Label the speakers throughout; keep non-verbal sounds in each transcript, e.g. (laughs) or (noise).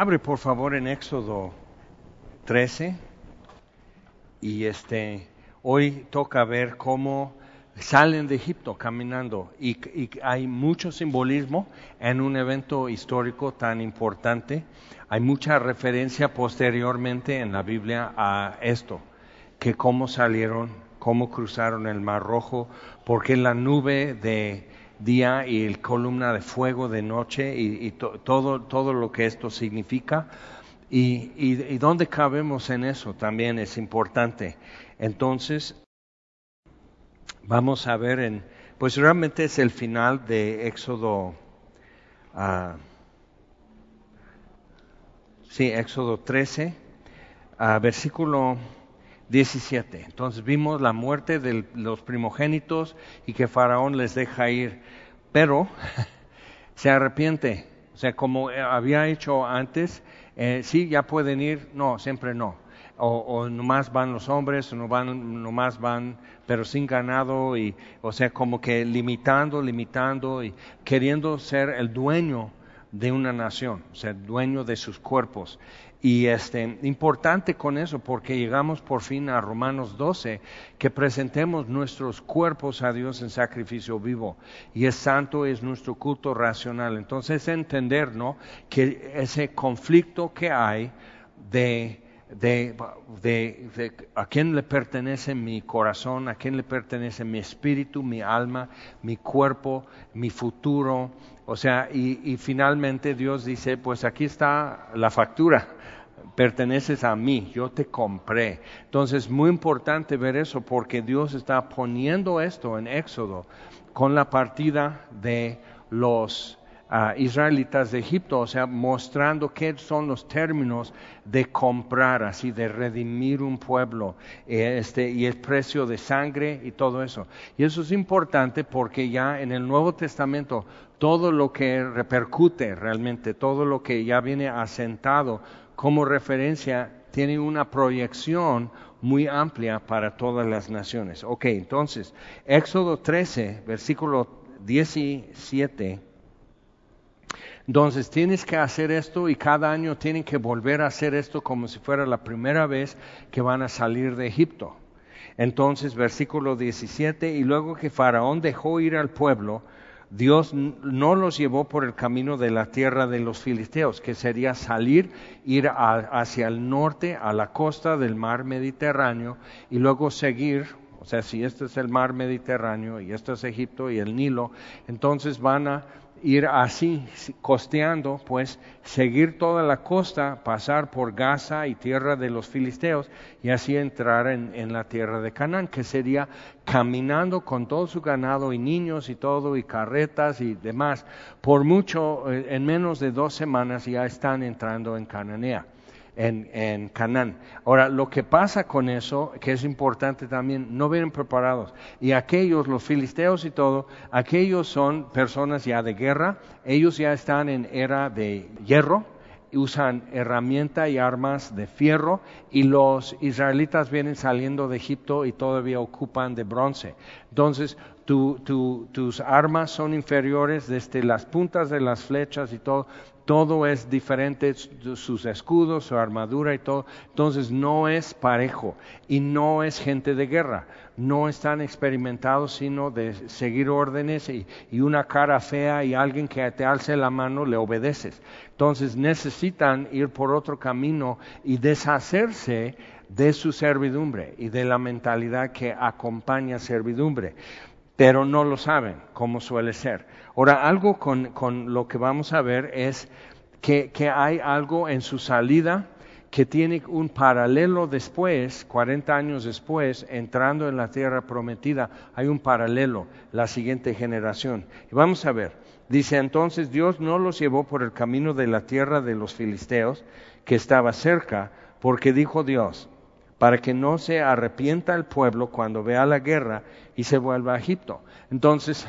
Speaker 1: Abre por favor en Éxodo 13 y este hoy toca ver cómo salen de Egipto caminando y, hay mucho simbolismo en un evento histórico tan importante. Hay mucha referencia posteriormente en la Biblia a esto, que cómo salieron, cómo cruzaron el Mar Rojo, porque la nube de día y el columna de fuego de noche y, y to, todo, todo lo que esto significa. Y, y, dónde cabemos en eso también es importante. Entonces, vamos a ver en, pues realmente es el final de Éxodo, uh, sí, Éxodo 13, uh, versículo 17. Entonces vimos la muerte de los primogénitos y que Faraón les deja ir, pero (laughs) se arrepiente, o sea, como había hecho antes, eh, sí, ya pueden ir, no, siempre no. O, o nomás van los hombres, no van, nomás van, pero sin ganado, y, o sea, como que limitando, limitando, y queriendo ser el dueño de una nación, o sea, dueño de sus cuerpos. Y este, importante con eso, porque llegamos por fin a Romanos 12, que presentemos nuestros cuerpos a Dios en sacrificio vivo. Y es santo, es nuestro culto racional. Entonces, entender, ¿no? Que ese conflicto que hay de, de, de, a quién le pertenece mi corazón, a quién le pertenece mi espíritu, mi alma, mi cuerpo, mi futuro. O sea, y finalmente Dios dice, pues aquí está la factura perteneces a mí, yo te compré. Entonces, muy importante ver eso porque Dios está poniendo esto en Éxodo con la partida de los uh, israelitas de Egipto, o sea, mostrando qué son los términos de comprar, así, de redimir un pueblo, este, y el precio de sangre y todo eso. Y eso es importante porque ya en el Nuevo Testamento todo lo que repercute realmente, todo lo que ya viene asentado como referencia tiene una proyección muy amplia para todas las naciones. Ok, entonces, Éxodo 13, versículo 17. Entonces tienes que hacer esto y cada año tienen que volver a hacer esto como si fuera la primera vez que van a salir de Egipto. Entonces, versículo 17, y luego que Faraón dejó ir al pueblo, Dios no los llevó por el camino de la tierra de los filisteos, que sería salir, ir a, hacia el norte, a la costa del mar Mediterráneo, y luego seguir, o sea, si este es el mar Mediterráneo y esto es Egipto y el Nilo, entonces van a ir así, costeando, pues seguir toda la costa, pasar por Gaza y tierra de los filisteos y así entrar en, la tierra de Canaán, que sería caminando con todo su ganado y niños y todo y carretas y demás. Por mucho, en menos de dos semanas ya están entrando en Cananea en, en Canaán. Ahora, lo que pasa con eso, que es importante también, no vienen preparados. Y aquellos, los filisteos y todo, aquellos son personas ya de guerra, ellos ya están en era de hierro, usan herramienta y armas de fierro y los israelitas vienen saliendo de Egipto y todavía ocupan de bronce. Entonces, tu, tu, tus armas son inferiores desde las puntas de las flechas y todo, todo es diferente, sus escudos, su armadura y todo. Entonces no es parejo y no es gente de guerra. No están experimentados sino de seguir órdenes y, y una cara fea y alguien que te alce la mano le obedeces. Entonces necesitan ir por otro camino y deshacerse de su servidumbre y de la mentalidad que acompaña servidumbre pero no lo saben, como suele ser. Ahora, algo con, con lo que vamos a ver es que, que, hay algo en su salida que tiene un paralelo después, 40 años después, entrando en la tierra prometida, hay un paralelo, la siguiente generación. Y vamos a ver, dice entonces Dios no los llevó por el camino de la tierra de los filisteos, que estaba cerca, porque dijo Dios, para que no se arrepienta el pueblo cuando vea la guerra y se vuelva a Egipto. Entonces,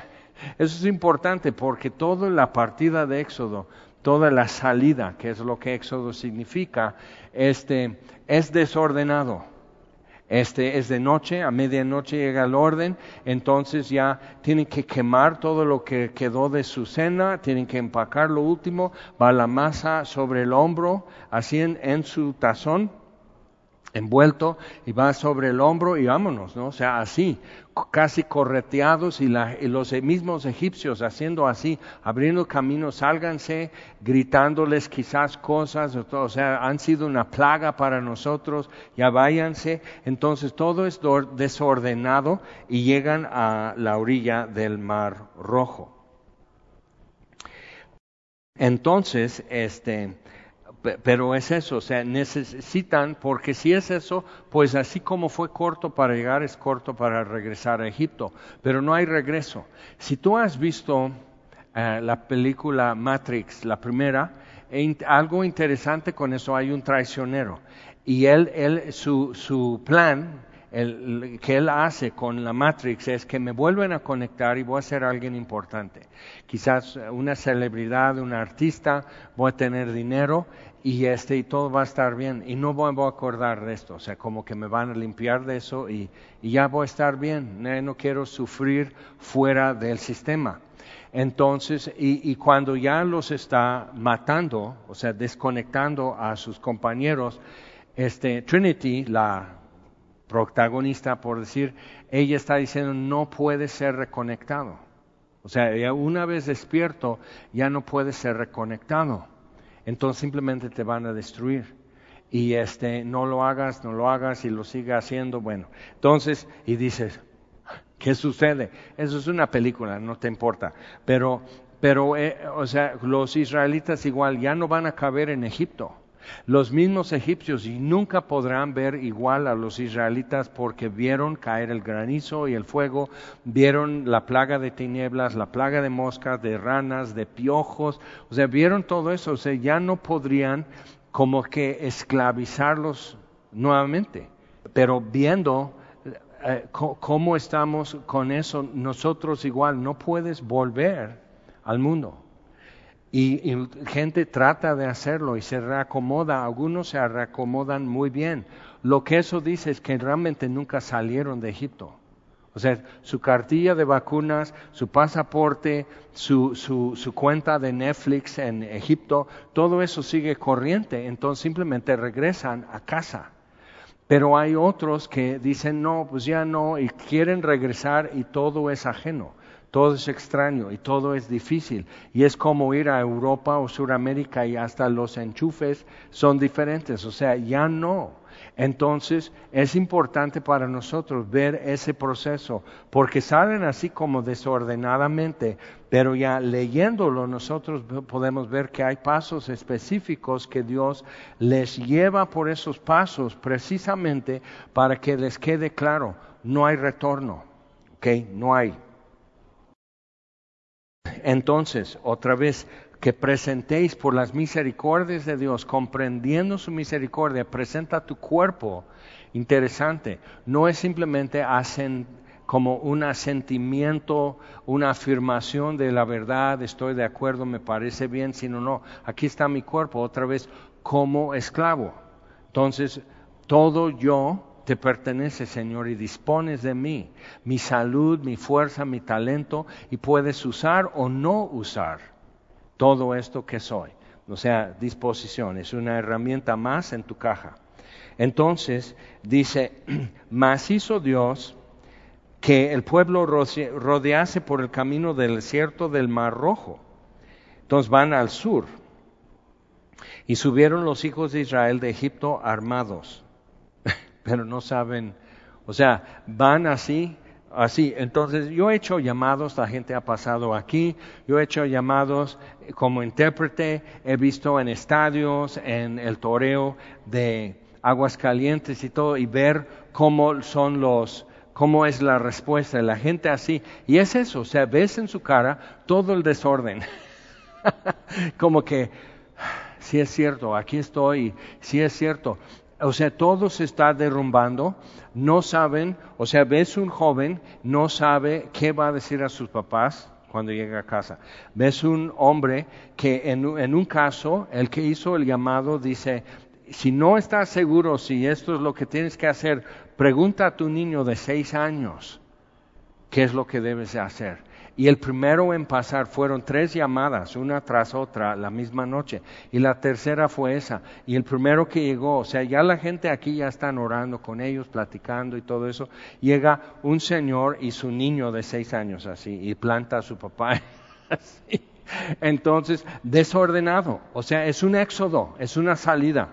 Speaker 1: eso es importante porque toda la partida de Éxodo, toda la salida, que es lo que Éxodo significa, este, es desordenado. Este es de noche, a medianoche llega el orden, entonces ya tienen que quemar todo lo que quedó de su cena, tienen que empacar lo último, va la masa sobre el hombro, así en, su tazón, envuelto y va sobre el hombro y vámonos, ¿no? O sea, así, casi correteados y, los mismos egipcios haciendo así, abriendo caminos, sálganse, gritándoles quizás cosas, o sea, han sido una plaga para nosotros, ya váyanse. Entonces todo es desordenado y llegan a la orilla del Mar Rojo. Entonces, este, pero es eso, o sea, necesitan, porque si es eso, pues así como fue corto para llegar, es corto para regresar a Egipto, pero no hay regreso. Si tú has visto eh, la película Matrix, la primera, algo interesante con eso, hay un traicionero, y él, él su, su plan el, que él hace con la Matrix es que me vuelven a conectar y voy a ser alguien importante. Quizás una celebridad, un artista, voy a tener dinero y este y todo va a estar bien y no voy, a acordar de esto, o sea, como que me van a limpiar de eso y, ya voy a estar bien, no, quiero sufrir fuera del sistema. Entonces, y, cuando ya los está matando, o sea, desconectando a sus compañeros, este, Trinity, la protagonista, por decir, ella está diciendo, no puede ser reconectado. O sea, una vez despierto, ya no puede ser reconectado entonces simplemente te van a destruir. Y este, no lo hagas, no lo hagas y lo siga haciendo, bueno. Entonces, y dices, ¿qué sucede? Eso es una película, no te importa. Pero, pero, eh, o sea, los israelitas igual ya no van a caber en Egipto los mismos egipcios y nunca podrán ver igual a los israelitas porque vieron caer el granizo y el fuego, vieron la plaga de tinieblas, la plaga de moscas, de ranas, de piojos, o sea, vieron todo eso, o sea, ya no podrían como que esclavizarlos nuevamente, pero viendo eh, cómo estamos con eso, nosotros igual no puedes volver al mundo. Y, gente trata de hacerlo y se reacomoda, algunos se reacomodan muy bien. Lo que eso dice es que realmente nunca salieron de Egipto. O sea, su cartilla de vacunas, su pasaporte, su, su, su, cuenta de Netflix en Egipto, todo eso sigue corriente, entonces simplemente regresan a casa. Pero hay otros que dicen, no, pues ya no, y quieren regresar y todo es ajeno todo es extraño y todo es difícil. Y es como ir a Europa o Sudamérica y hasta los enchufes son diferentes, o sea, ya no. Entonces es importante para nosotros ver ese proceso, porque salen así como desordenadamente, pero ya leyéndolo nosotros podemos ver que hay pasos específicos que Dios les lleva por esos pasos precisamente para que les quede claro, no hay retorno, ¿ok? No hay. Entonces, otra vez, que presentéis por las misericordias de Dios, comprendiendo su misericordia, presenta tu cuerpo. Interesante, no es simplemente como un asentimiento, una afirmación de la verdad, estoy de acuerdo, me parece bien, sino no, aquí está mi cuerpo, otra vez como esclavo. Entonces, todo yo te pertenece, Señor, y dispones de mí, mi salud, mi fuerza, mi talento, y puedes usar o no usar todo esto que soy. O sea, disposición, es una herramienta más en tu caja. Entonces, dice, (clears throat) mas hizo Dios que el pueblo rodease por el camino del desierto del Mar Rojo. Entonces van al sur. Y subieron los hijos de Israel de Egipto armados pero no saben, o sea, van así, así. Entonces, yo he hecho llamados, la gente ha pasado aquí, yo he hecho llamados como intérprete, he visto en estadios, en el toreo de aguas calientes y todo, y ver cómo son los, cómo es la respuesta de la gente así. Y es eso, o sea, ves en su cara todo el desorden. (laughs) como que, si es cierto, aquí estoy, si es cierto o sea, todo se está derrumbando, no saben, o sea, ves un joven, no sabe qué va a decir a sus papás cuando llega a casa. Ves un hombre que en, un caso, el que hizo el llamado dice, si no estás seguro si esto es lo que tienes que hacer, pregunta a tu niño de seis años qué es lo que debes hacer. Y el primero en pasar fueron tres llamadas, una tras otra, la misma noche. Y la tercera fue esa. Y el primero que llegó, o sea, ya la gente aquí ya están orando con ellos, platicando y todo eso. Llega un señor y su niño de seis años así, y planta a su papá (laughs) así. Entonces, desordenado. O sea, es un éxodo, es una salida.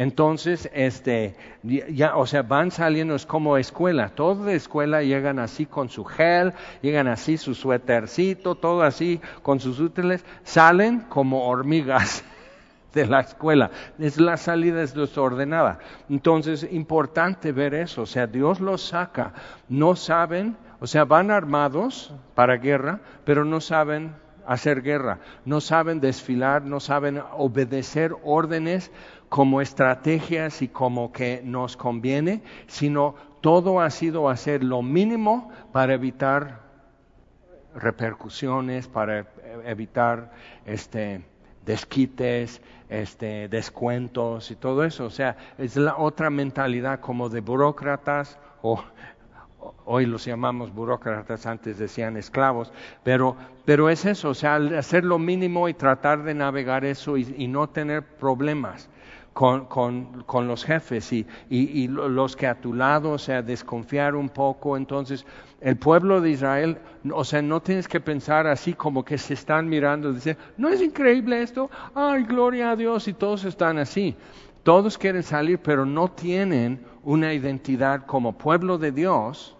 Speaker 1: Entonces, este, ya, o sea, van saliendo, es como escuela, toda de escuela llegan así con su gel, llegan así su suétercito, todo así con sus útiles, salen como hormigas (laughs) de la escuela. Es la salida es desordenada. Entonces, importante ver eso, o sea, Dios los saca, no saben, o sea, van armados para guerra, pero no saben hacer guerra, no saben desfilar, no saben obedecer órdenes como estrategias y como que nos conviene, sino todo ha sido hacer lo mínimo para evitar repercusiones, para evitar este, desquites, este, descuentos y todo eso. O sea, es la otra mentalidad como de burócratas o hoy los llamamos burócratas, antes decían esclavos, pero, pero es eso, o sea, hacer lo mínimo y tratar de navegar eso y no tener problemas con, con, con los jefes y, y, y, los que a tu lado, o sea, desconfiar un poco. Entonces, el pueblo de Israel, o sea, no tienes que pensar así como que se están mirando dicen, ¿no es increíble esto? Ay, gloria a Dios, y todos están así. Todos quieren salir, pero no tienen una identidad como pueblo de Dios,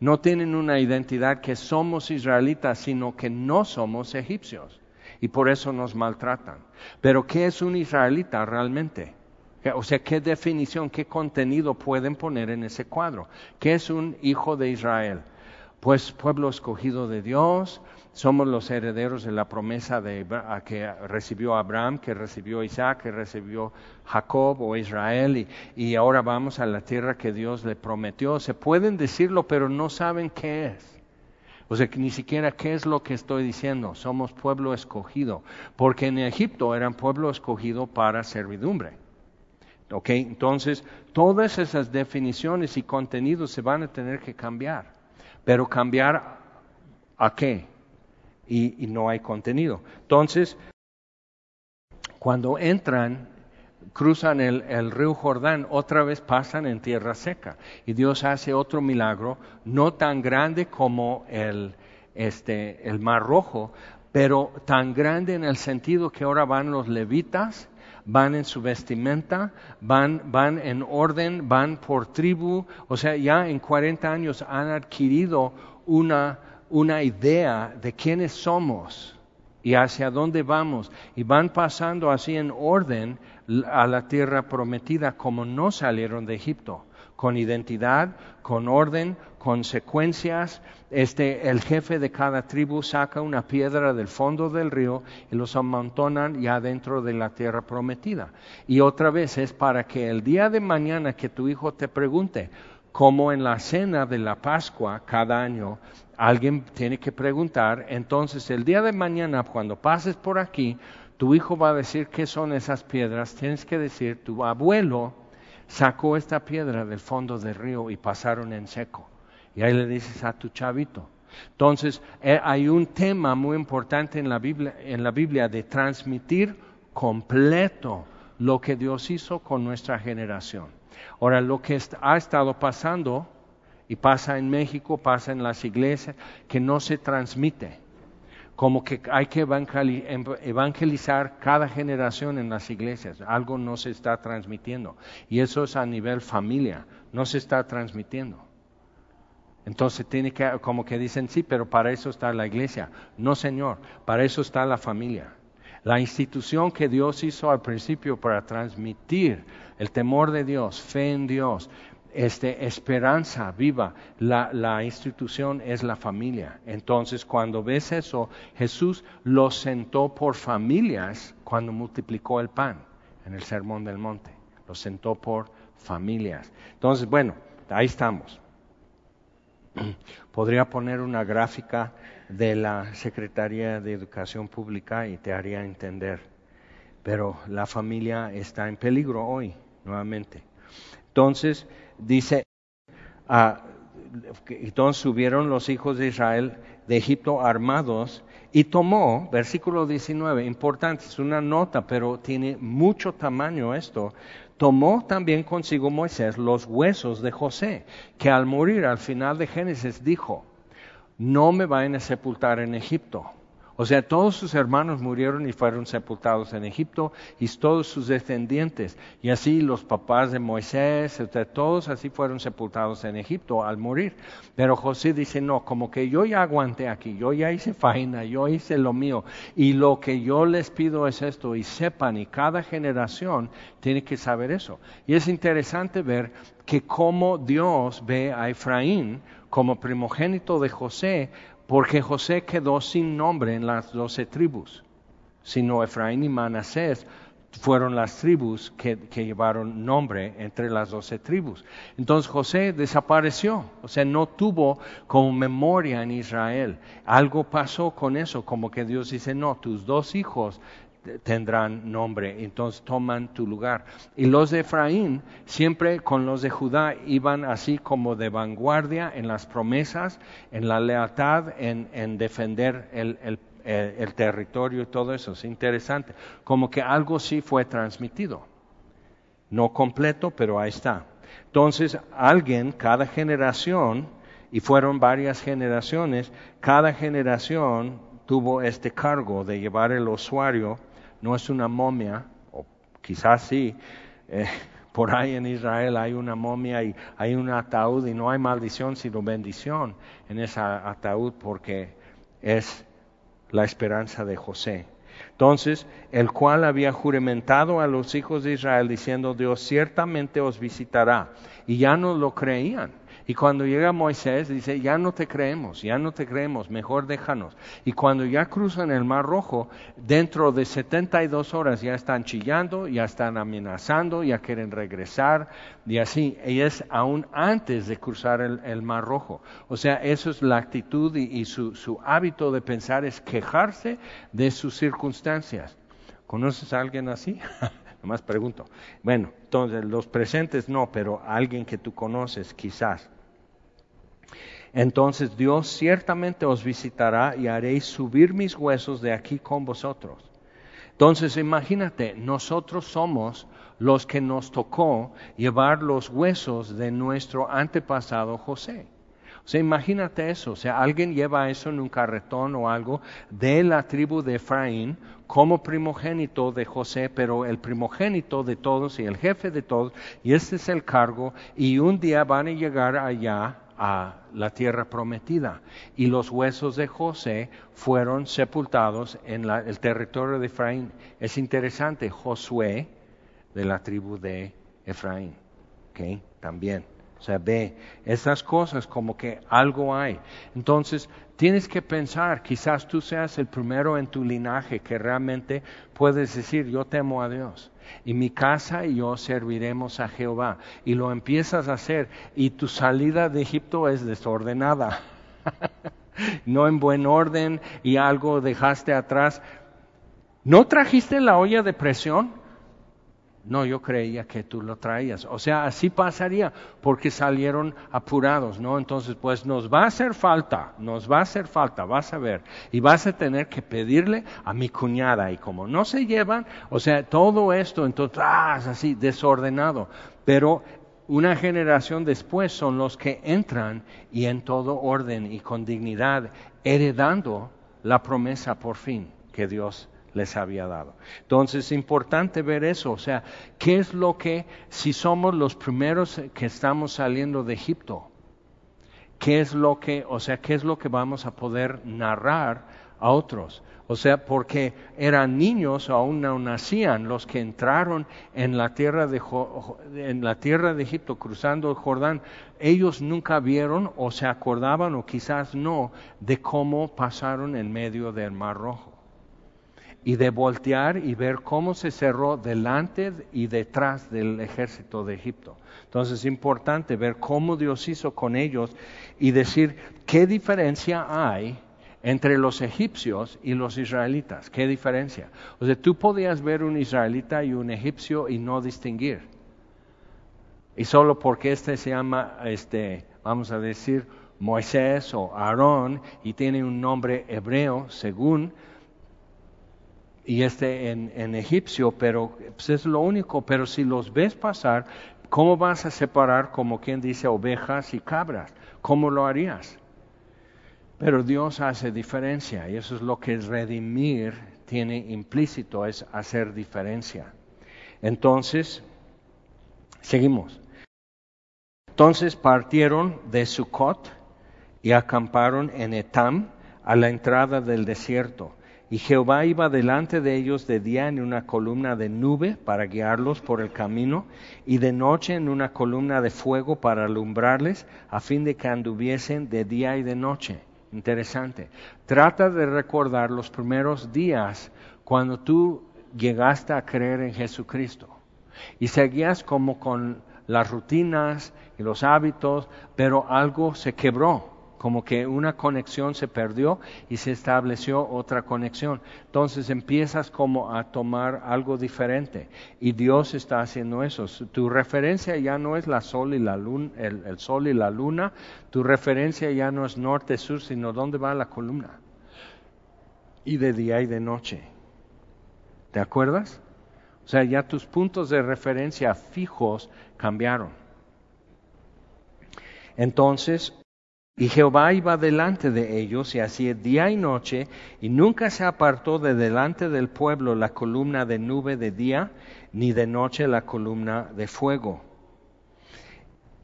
Speaker 1: no tienen una identidad que somos israelitas, sino que no somos egipcios y por eso nos maltratan. Pero ¿qué es un israelita realmente? O sea, ¿qué definición, qué contenido pueden poner en ese cuadro? ¿Qué es un hijo de Israel? Pues pueblo escogido de Dios, somos los herederos de la promesa de, que recibió Abraham, que recibió Isaac, que recibió Jacob o Israel, y, y ahora vamos a la tierra que Dios le prometió. Se pueden decirlo, pero no saben qué es. O sea, que ni siquiera qué es lo que estoy diciendo. Somos pueblo escogido. Porque en Egipto eran pueblo escogido para servidumbre. ¿Ok? Entonces, todas esas definiciones y contenidos se van a tener que cambiar. Pero cambiar a qué? Y, y no hay contenido. Entonces, cuando entran cruzan el, río Jordán, otra vez pasan en tierra seca. Y Dios hace otro milagro, no tan grande como el, este, el Mar Rojo, pero tan grande en el sentido que ahora van los levitas, van en su vestimenta, van, van en orden, van por tribu, o sea, ya en 40 años han adquirido una, una idea de quiénes somos y hacia dónde vamos, y van pasando así en orden a la tierra prometida como no salieron de Egipto, con identidad, con orden, consecuencias. Este, el jefe de cada tribu saca una piedra del fondo del río y los amontonan ya dentro de la tierra prometida. Y otra vez es para que el día de mañana que tu hijo te pregunte, como en la cena de la Pascua cada año, alguien tiene que preguntar, entonces el día de mañana cuando pases por aquí, tu hijo va a decir qué son esas piedras, tienes que decir, tu abuelo sacó esta piedra del fondo del río y pasaron en seco. Y ahí le dices a tu chavito. Entonces, eh, hay un tema muy importante en la, Biblia, en la Biblia de transmitir completo lo que Dios hizo con nuestra generación. Ahora, lo que ha estado pasando, y pasa en México, pasa en las iglesias, que no se transmite como que hay que evangelizar cada generación en las iglesias. Algo no se está transmitiendo. Y eso es a nivel familia, no se está transmitiendo. Entonces tiene que, como que dicen, sí, pero para eso está la iglesia. No, Señor, para eso está la familia. La institución que Dios hizo al principio para transmitir el temor de Dios, fe en Dios, este, esperanza viva. La, institución es la familia. Entonces, cuando ves eso, Jesús lo sentó por familias cuando multiplicó el pan en el Sermón del Monte. Lo sentó por familias. Entonces, bueno, ahí estamos. Podría poner una gráfica de la Secretaría de Educación Pública y te haría entender pero la familia está en peligro hoy, nuevamente. Entonces, dice, ah, entonces subieron los hijos de Israel de Egipto armados y tomó, versículo 19, importante, es una nota, pero tiene mucho tamaño esto, tomó también consigo Moisés los huesos de José, que al morir al final de Génesis dijo, no me vayan a sepultar en Egipto o sea, todos sus hermanos murieron y fueron sepultados en Egipto y todos sus descendientes. Y así los papás de Moisés, todos así fueron sepultados en Egipto al morir. Pero José dice, no, como que yo ya aguanté aquí, yo ya hice faena, yo hice lo mío. Y lo que yo les pido es esto, y sepan, y cada generación tiene que saber eso. Y es interesante ver que como Dios ve a Efraín como primogénito de José, porque José quedó sin nombre en las doce tribus, sino Efraín y Manasés fueron las tribus que, llevaron nombre entre las doce tribus. Entonces José desapareció, o sea, no tuvo como memoria en Israel. Algo pasó con eso, como que Dios dice, no, tus dos hijos tendrán nombre, entonces toman tu lugar. Y los de Efraín, siempre con los de Judá, iban así como de vanguardia en las promesas, en la lealtad, en, defender el, el, territorio y todo eso. Es interesante, como que algo sí fue transmitido. No completo, pero ahí está. Entonces, alguien, cada generación, y fueron varias generaciones, cada generación tuvo este cargo de llevar el usuario no es una momia, o quizás sí, eh, (laughs) por ahí en Israel hay una momia y hay un ataúd y no hay maldición sino bendición en ese ataúd porque es la esperanza de José. Entonces, el cual había juramentado a los hijos de Israel diciendo, Dios ciertamente os visitará. Y ya no lo creían. Y cuando llega Moisés, dice, ya no te creemos, ya no te creemos, mejor déjanos. Y cuando ya cruzan el Mar Rojo, dentro de 72 horas ya están chillando, ya están amenazando, ya quieren regresar, y así. Y es aún antes de cruzar el, Mar Rojo. O sea, eso es la actitud y, su, su hábito de pensar es quejarse de sus circunstancias. ¿Conoces a alguien así? (laughs) Nomás pregunto. Bueno, entonces los presentes no, pero alguien que tú conoces quizás. Entonces Dios ciertamente os visitará y haréis subir mis huesos de aquí con vosotros. Entonces imagínate, nosotros somos los que nos tocó llevar los huesos de nuestro antepasado José. O sea, imagínate eso, o sea, alguien lleva eso en un carretón o algo de la tribu de Efraín como primogénito de José, pero el primogénito de todos y el jefe de todos, y este es el cargo, y un día van a llegar allá a la tierra prometida. Y los huesos de José fueron sepultados en el territorio de Efraín. Es interesante, Josué de la tribu de Efraín. ¿okay? También. O sea, ve esas cosas como que algo hay. Entonces, tienes que pensar, quizás tú seas el primero en tu linaje que realmente puedes decir, yo temo a Dios. Y mi casa y yo serviremos a Jehová. Y lo empiezas a hacer. Y tu salida de Egipto es desordenada. (laughs) no en buen orden y algo dejaste atrás. ¿No trajiste la olla de presión? No, yo creía que tú lo traías. O sea, así pasaría porque salieron apurados, ¿no? Entonces, pues nos va a hacer falta, nos va a hacer falta, vas a ver. Y vas a tener que pedirle a mi cuñada. Y como no se llevan, o sea, todo esto, entonces, ah, así, desordenado. Pero una generación después son los que entran y en todo orden y con dignidad, heredando la promesa por fin que Dios les había dado. Entonces es importante ver eso, o sea, ¿qué es lo que, si somos los primeros que estamos saliendo de Egipto, qué es lo que, o sea, qué es lo que vamos a poder narrar a otros? O sea, porque eran niños, aún no nacían, los que entraron en la tierra de, en la tierra de Egipto, cruzando el Jordán, ellos nunca vieron o se acordaban o quizás no de cómo pasaron en medio del Mar Rojo y de voltear y ver cómo se cerró delante y detrás del ejército de Egipto. Entonces es importante ver cómo Dios hizo con ellos y decir qué diferencia hay entre los egipcios y los israelitas. ¿Qué diferencia? O sea, tú podías ver un israelita y un egipcio y no distinguir. Y solo porque este se llama, este, vamos a decir, Moisés o Aarón y tiene un nombre hebreo según y este en, egipcio, pero pues es lo único. Pero si los ves pasar, ¿cómo vas a separar, como quien dice, ovejas y cabras? ¿Cómo lo harías? Pero Dios hace diferencia y eso es lo que redimir tiene implícito, es hacer diferencia. Entonces, seguimos. Entonces partieron de Sucot y acamparon en Etam a la entrada del desierto. Y Jehová iba delante de ellos de día en una columna de nube para guiarlos por el camino, y de noche en una columna de fuego para alumbrarles, a fin de que anduviesen de día y de noche. Interesante. Trata de recordar los primeros días cuando tú llegaste a creer en Jesucristo y seguías como con las rutinas y los hábitos, pero algo se quebró como que una conexión se perdió y se estableció otra conexión. Entonces empiezas como a tomar algo diferente y Dios está haciendo eso. Tu referencia ya no es el, sol y la luna, tu referencia ya no es norte-sur, sino dónde va la columna. Y de día y de noche. ¿Te acuerdas? O sea, ya tus puntos de referencia fijos cambiaron. Entonces, y Jehová iba delante de ellos y hacía día y noche, y nunca se apartó de delante del pueblo la columna de nube de día, ni de noche la columna de fuego.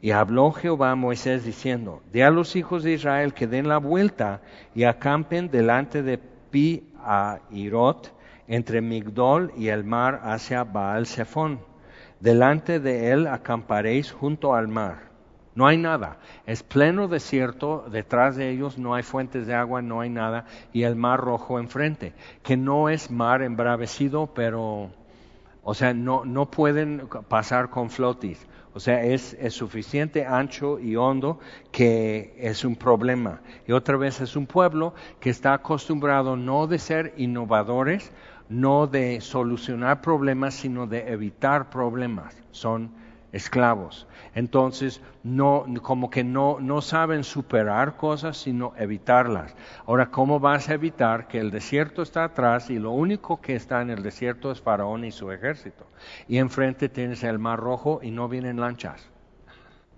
Speaker 1: Y habló Jehová a Moisés diciendo, Di a los hijos de Israel que den la vuelta y acampen delante de Pi a Irot, entre Migdol y el mar hacia Baal Zephon. Delante de él acamparéis junto al mar no hay nada. Es pleno desierto, detrás de ellos no hay fuentes de agua, no hay nada, y el mar rojo enfrente, que no es mar embravecido, pero, o sea, no, no pueden pasar con flotis. O sea, es, es, suficiente ancho y hondo que es un problema. Y otra vez es un pueblo que está acostumbrado no de ser innovadores, no de solucionar problemas, sino de evitar problemas. Son esclavos. Entonces, no, como que no, no saben superar cosas, sino evitarlas. Ahora, ¿cómo vas a evitar que el desierto está atrás y lo único que está en el desierto es Faraón y su ejército? Y enfrente tienes el Mar Rojo y no vienen lanchas.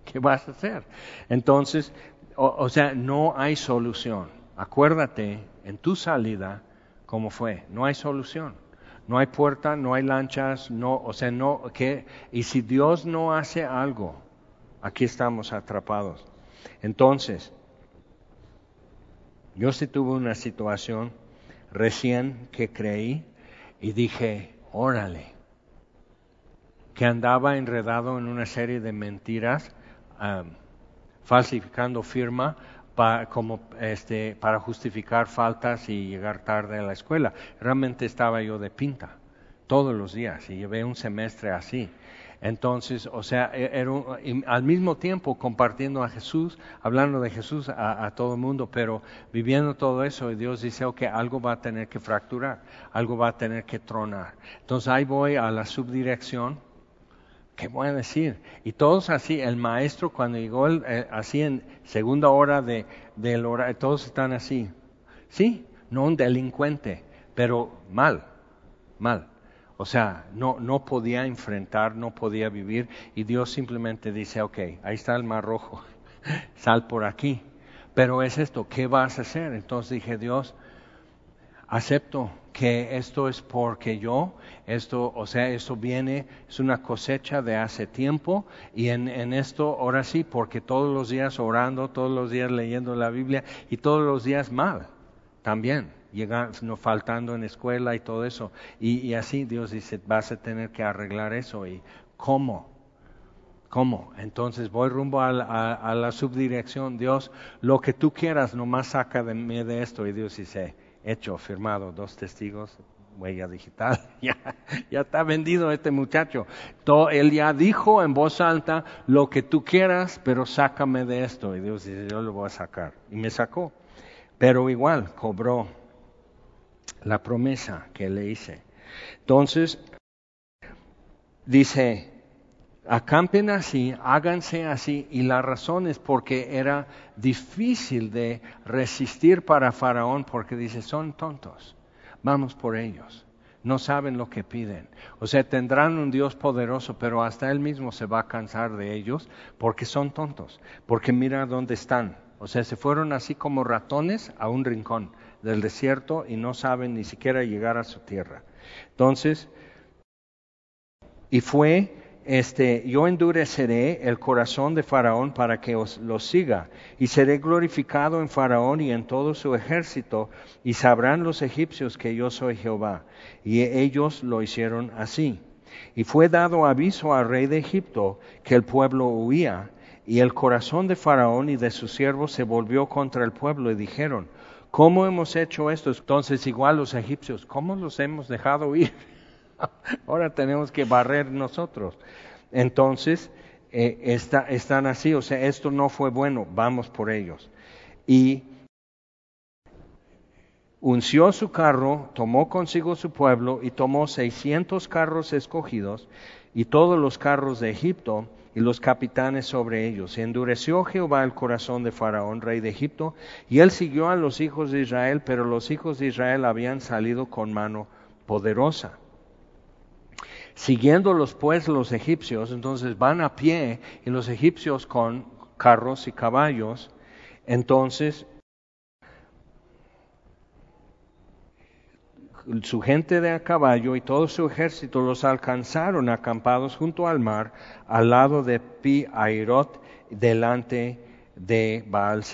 Speaker 1: ¿Qué vas a hacer? Entonces, o sea, no hay solución. Acuérdate en tu salida cómo fue. No hay solución. No hay puerta, no hay lanchas, no, o sea, no, ¿qué? Y si Dios no hace algo, aquí estamos atrapados. Entonces, yo sí tuve una situación recién que creí y dije, órale, que andaba enredado en una serie de mentiras, falsificando firma, para, como, este, para justificar faltas y llegar tarde a la escuela. Realmente estaba yo de pinta todos los días y llevé un semestre así. Entonces, o sea, e, al mismo tiempo compartiendo a Jesús, hablando de Jesús a, todo el mundo, pero viviendo todo eso, Dios dice, ok, algo va a tener que fracturar, algo va a tener que tronar. Entonces ahí voy a la subdirección ¿qué voy a decir? Y todos así, el maestro cuando llegó eh, así en segunda hora de, del hora, todos están así. Sí, no un delincuente, pero mal, mal. O sea, no, no podía enfrentar, no podía vivir y Dios simplemente dice, ok, ahí está el mar rojo, (laughs) sal por aquí. Pero es esto, ¿qué vas a hacer? Entonces dije, Dios, acepto que esto es porque yo, esto, o sea, esto viene, es una cosecha de hace tiempo y en, en, esto, ahora sí, porque todos los días orando, todos los días leyendo la Biblia y todos los días mal, también, llegando, faltando en escuela y todo eso. Y, así Dios dice, vas a tener que arreglar eso. ¿Y cómo? ¿Cómo? Entonces voy rumbo a, a la subdirección, Dios, lo que tú quieras, nomás saca de mí de esto. Y Dios dice, hecho, firmado, dos testigos, huella digital, (laughs) ya, está vendido este muchacho. Todo, él ya dijo en voz alta lo que tú quieras, pero sácame de esto. Y Dios dice, yo lo voy a sacar. Y me sacó. pero igual cobró la promesa que le hice. Entonces, dice, acampen así, háganse así, y la razón es porque era difícil de resistir para Faraón, porque dice, son tontos, vamos por ellos, no saben lo que piden. O sea, tendrán un Dios poderoso, pero hasta él mismo se va a cansar de ellos, porque son tontos, porque mira dónde están. O sea, se fueron así como ratones a un rincón del desierto y no saben ni siquiera llegar a su tierra. Entonces, y fue este, yo endureceré el corazón de Faraón para que os lo siga, y seré glorificado en Faraón y en todo su ejército, y sabrán los egipcios que yo soy Jehová. Y ellos lo hicieron así. Y fue dado aviso al rey de Egipto que el pueblo huía, y el corazón de Faraón y de sus siervos se volvió contra el pueblo, y dijeron, ¿cómo hemos hecho esto? Entonces igual los egipcios, ¿cómo los hemos dejado ir? (laughs) Ahora tenemos que barrer nosotros. Entonces, eh, están así, o sea, esto no fue bueno, vamos por ellos. Y unció su carro, tomó consigo su pueblo y tomó seiscientos carros escogidos y todos los carros de Egipto y los capitanes sobre ellos. Y endureció Jehová el corazón de Faraón, rey de Egipto, y él siguió a los hijos de Israel, pero los hijos de Israel habían salido con mano poderosa. Siguiéndolos pues los egipcios, entonces van a pie y los egipcios con carros y caballos, entonces su gente de a caballo y todo su ejército los alcanzaron acampados junto al mar, al lado de Pi Airot, delante de Baal.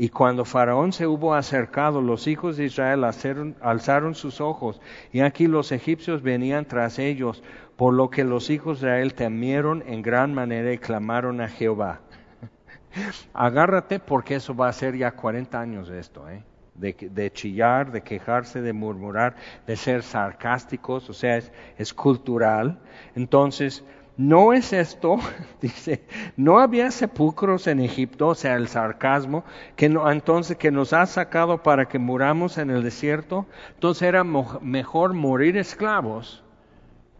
Speaker 1: Y cuando Faraón se hubo acercado, los hijos de Israel alzaron sus ojos, y aquí los egipcios venían tras ellos, por lo que los hijos de Israel temieron en gran manera y clamaron a Jehová. (laughs) Agárrate porque eso va a ser ya 40 años esto, ¿eh? De, de, chillar, de quejarse, de murmurar, de ser sarcásticos, o sea, es, es cultural. Entonces, no es esto, (laughs) dice, no había sepulcros en Egipto, o sea, el sarcasmo, que no, entonces que nos ha sacado para que muramos en el desierto. Entonces era mejor morir esclavos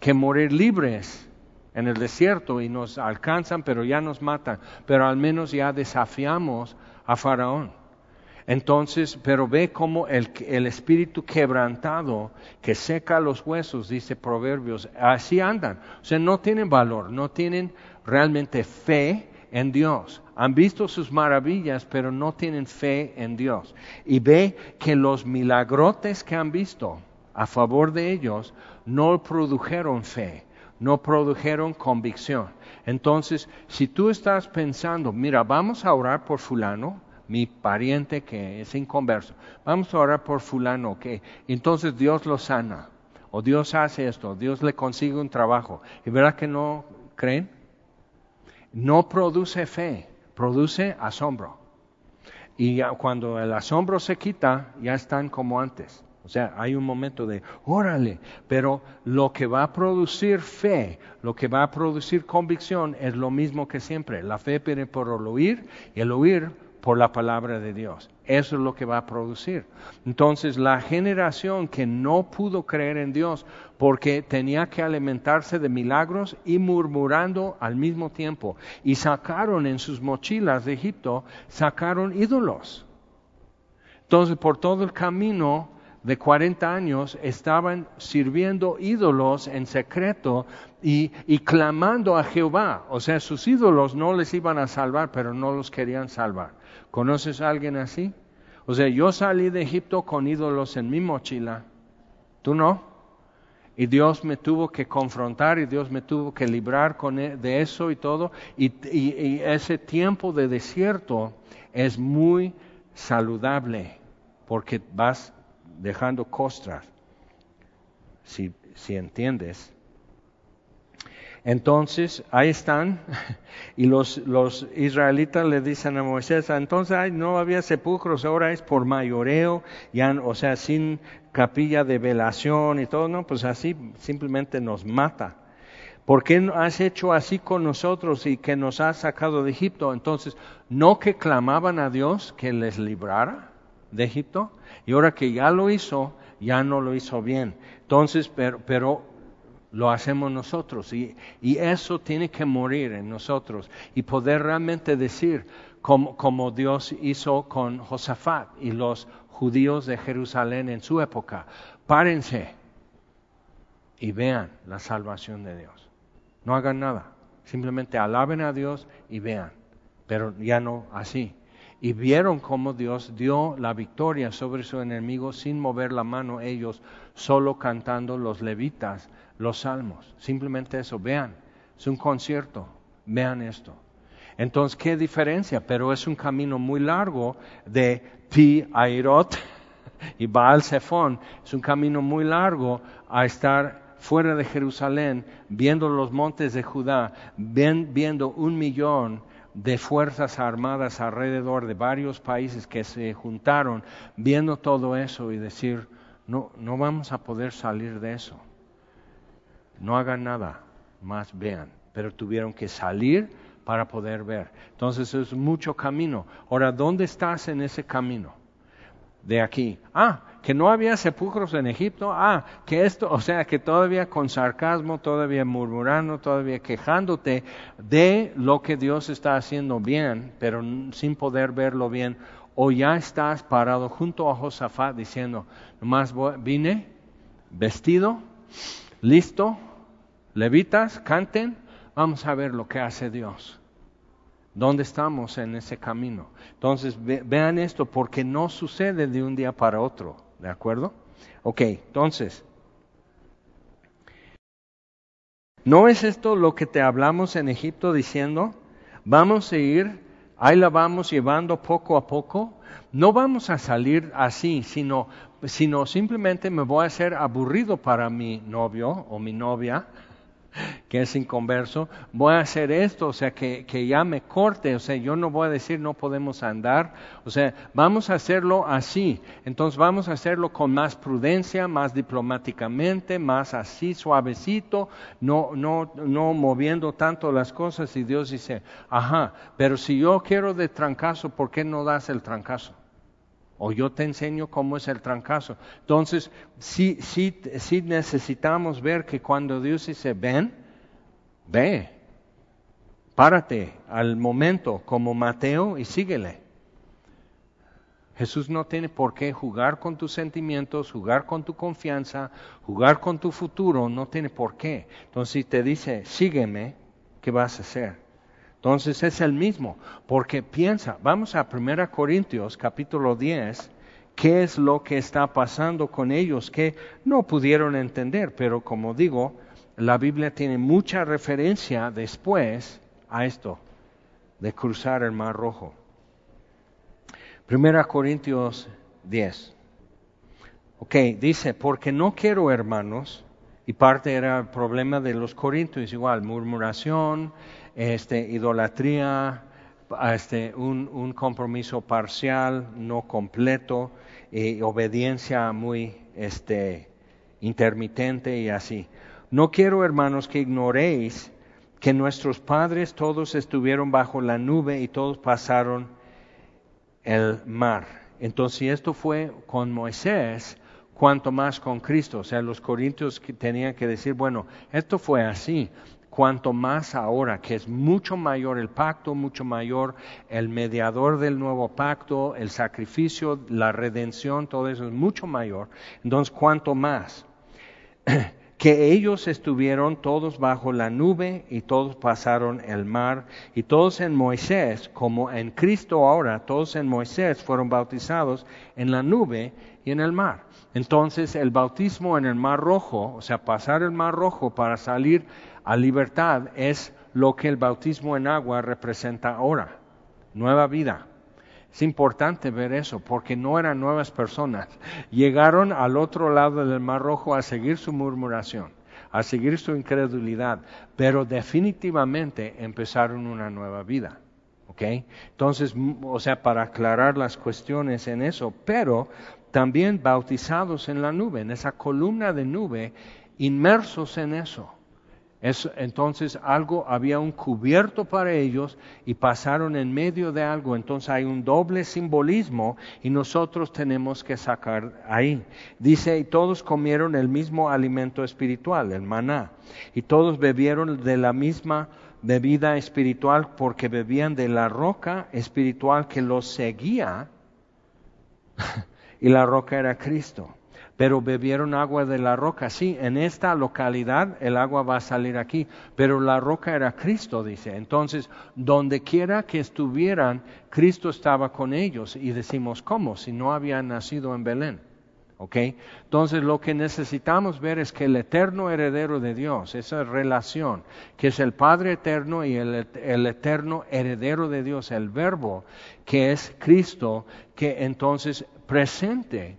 Speaker 1: que morir libres en el desierto y nos alcanzan, pero ya nos matan. Pero al menos ya desafiamos a Faraón. Entonces, pero ve cómo el, el, espíritu quebrantado que seca los huesos, dice Proverbios, así andan. O sea, no tienen valor, no tienen realmente fe en Dios. Han visto sus maravillas, pero no tienen fe en Dios. Y ve que los milagrotes que han visto a favor de ellos no produjeron fe, no produjeron convicción. Entonces, si tú estás pensando, mira, vamos a orar por fulano, mi pariente que es inconverso. Vamos a orar por fulano, que entonces Dios lo sana, o Dios hace esto, Dios le consigue un trabajo. ¿Y verdad que no creen? No produce fe, produce asombro. Y cuando el asombro se quita, ya están como antes. O sea, hay un momento de, órale, pero lo que va a producir fe, lo que va a producir convicción es lo mismo que siempre. La fe viene por el oír y el oír por la palabra de Dios. Eso es lo que va a producir. Entonces, la generación que no pudo creer en Dios porque tenía que alimentarse de milagros y murmurando al mismo tiempo, y sacaron en sus mochilas de Egipto, sacaron ídolos. Entonces, por todo el camino de 40 años estaban sirviendo ídolos en secreto y, y, clamando a Jehová. O sea, sus ídolos no les iban a salvar, pero no los querían salvar. ¿Conoces a alguien así? O sea, yo salí de Egipto con ídolos en mi mochila, tú no. Y Dios me tuvo que confrontar y Dios me tuvo que librar con e, de eso y todo. Y, y ese tiempo de desierto es muy saludable porque vas dejando costras, si, si entiendes. Entonces, ahí están, (laughs) y los, los israelitas le dicen a Moisés, entonces no había sepulcros, ahora es por mayoreo, ya, o sea, sin capilla de velación y todo, no, pues así simplemente nos mata. ¿Por qué has hecho así con nosotros y que nos has sacado de Egipto? Entonces, ¿no que clamaban a Dios que les librara? de Egipto y ahora que ya lo hizo, ya no lo hizo bien. Entonces, pero, pero lo hacemos nosotros. Y, eso tiene que morir en nosotros. Y poder realmente decir como, como Dios hizo con Josafat y los judíos de Jerusalén en su época, párense y vean la salvación de Dios. No hagan nada, simplemente alaben a Dios y vean, pero ya no así. Y vieron cómo Dios dio la victoria sobre su enemigo sin mover la mano ellos, solo cantando los levitas, los salmos. Simplemente eso, vean, es un concierto, vean esto. Entonces, ¿qué diferencia? Pero es un camino muy largo de Pi Airot y Baal Zephon. Es un camino muy largo a estar fuera de Jerusalén, viendo los montes de Judá, viendo un millón de fuerzas armadas alrededor de varios países que se juntaron viendo todo eso y decir, no, no vamos a poder salir de eso. No hagan nada, más vean. Pero tuvieron que salir para poder ver. Entonces es mucho camino. Ahora, ¿dónde estás en ese camino? De aquí. Ah, que no había sepulcros en Egipto, ah, que esto, o sea, que todavía con sarcasmo, todavía murmurando, todavía quejándote de lo que Dios está haciendo bien, pero sin poder verlo bien, o ya estás parado junto a Josafat diciendo, nomás vine vestido, listo, levitas, canten, vamos a ver lo que hace Dios. ¿Dónde estamos en ese camino? Entonces, vean esto, porque no sucede de un día para otro. ¿De acuerdo? Ok, entonces, ¿no es esto lo que te hablamos en Egipto diciendo, vamos a ir, ahí la vamos llevando poco a poco? No vamos a salir así, sino, sino simplemente me voy a hacer aburrido para mi novio o mi novia que es inconverso, voy a hacer esto, o sea, que, que, ya me corte, o sea, yo no voy a decir no podemos andar, o sea, vamos a hacerlo así, entonces vamos a hacerlo con más prudencia, más diplomáticamente, más así, suavecito, no, no, no moviendo tanto las cosas y Dios dice, ajá, pero si yo quiero de trancazo, ¿por qué no das el trancazo? O yo te enseño cómo es el trancazo. Entonces, sí, sí, sí necesitamos ver que cuando Dios dice, ven, ve, párate al momento como Mateo y síguele. Jesús no tiene por qué jugar con tus sentimientos, jugar con tu confianza, jugar con tu futuro, no tiene por qué. Entonces, si te dice, sígueme, ¿qué vas a hacer? Entonces es el mismo, porque piensa, vamos a 1 Corintios capítulo 10, qué es lo que está pasando con ellos que no pudieron entender, pero como digo, la Biblia tiene mucha referencia después a esto, de cruzar el Mar Rojo. 1 Corintios 10. Ok, dice, porque no quiero hermanos, y parte era el problema de los corintios, igual, murmuración, este, idolatría, este, un, compromiso parcial, no completo, y obediencia muy este, intermitente y así. No quiero, hermanos, que ignoréis que nuestros padres todos estuvieron bajo la nube y todos pasaron el mar. Entonces, si esto fue con Moisés, cuanto más con Cristo. O sea, los corintios tenían que decir, bueno, esto fue así, cuanto más ahora, que es mucho mayor el pacto, mucho mayor el mediador del nuevo pacto, el sacrificio, la redención, todo eso es mucho mayor. Entonces, cuanto más (clears throat) que ellos estuvieron todos bajo la nube y todos pasaron el mar y todos en Moisés, como en Cristo ahora, todos en Moisés fueron bautizados en la nube y en el mar. Entonces el bautismo en el mar rojo, o sea, pasar el mar rojo para salir a libertad es lo que el bautismo en agua representa ahora, nueva vida. Es importante ver eso porque no eran nuevas personas. Llegaron al otro lado del Mar Rojo a seguir su murmuración, a seguir su incredulidad, pero definitivamente empezaron una nueva vida. ¿Ok? Entonces, o sea, para aclarar las cuestiones en eso, pero también bautizados en la nube, en esa columna de nube, inmersos en eso entonces algo, había un cubierto para ellos y pasaron en medio de algo. Entonces hay un doble simbolismo y nosotros tenemos que sacar ahí. Dice, y todos comieron el mismo alimento espiritual, el maná, y todos bebieron de la misma bebida espiritual porque bebían de la roca espiritual que los seguía (laughs) y la roca era Cristo pero bebieron agua de la roca. Sí, en esta localidad el agua va a salir aquí, pero la roca era Cristo, dice. Entonces, donde quiera que estuvieran, Cristo estaba con ellos. Y decimos, ¿cómo? Si no habían nacido en Belén. ¿Ok? Entonces lo que necesitamos ver es que el eterno heredero de Dios, esa relación, que es el Padre eterno y el, el, eterno heredero de Dios, el verbo, que es Cristo, que entonces presente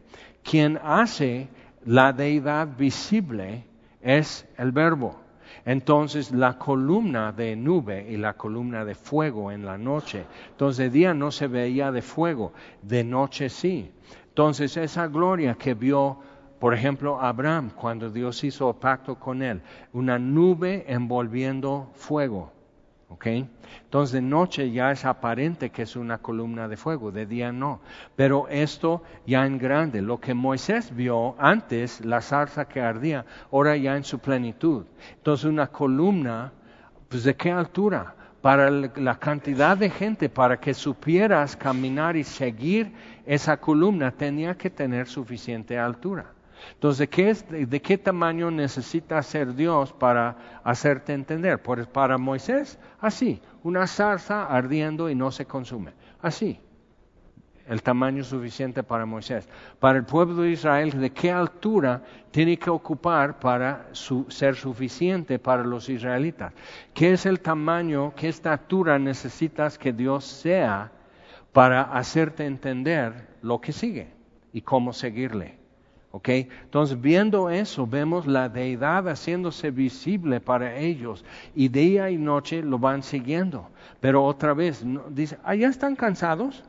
Speaker 1: quien hace la deidad visible es el verbo. Entonces la columna de nube y la columna de fuego en la noche. Entonces de día no se veía de fuego, de noche sí. Entonces esa gloria que vio, por ejemplo, Abraham cuando Dios hizo pacto con él, una nube envolviendo fuego. Entonces de noche ya es aparente que es una columna de fuego, de día no. Pero esto ya en grande, lo que Moisés vio antes, la zarza que ardía, ahora ya en su plenitud. Entonces una columna, pues de qué altura? Para la cantidad de gente, para que supieras caminar y seguir esa columna, tenía que tener suficiente altura. Entonces, ¿de qué, ¿de qué, tamaño necesita ser Dios para hacerte entender? Pues para Moisés, así, una zarza ardiendo y no se consume. Así, el tamaño suficiente para Moisés. Para el pueblo de Israel, ¿de qué altura tiene que ocupar para ser suficiente para los israelitas? ¿Qué es el tamaño, qué estatura necesitas que Dios sea para hacerte entender lo que sigue y cómo seguirle? Entonces, viendo eso, vemos la deidad haciéndose visible para ellos y día y noche lo van siguiendo. Pero otra vez, dice, ¿ah, ya están cansados?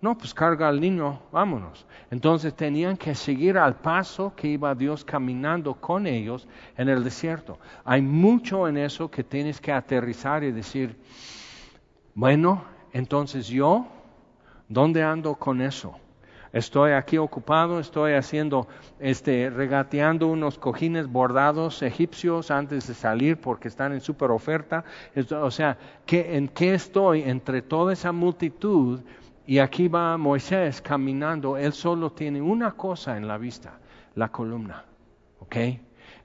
Speaker 1: No, pues carga al niño, vámonos. Entonces tenían que seguir al paso que iba Dios caminando con ellos en el desierto. Hay mucho en eso que tienes que aterrizar y decir, bueno, entonces yo, ¿dónde ando con eso? Estoy aquí ocupado, estoy haciendo, este, regateando unos cojines bordados egipcios antes de salir porque están en super oferta. O sea, ¿en qué estoy entre toda esa multitud? Y aquí va Moisés caminando, él solo tiene una cosa en la vista, la columna. ¿Ok?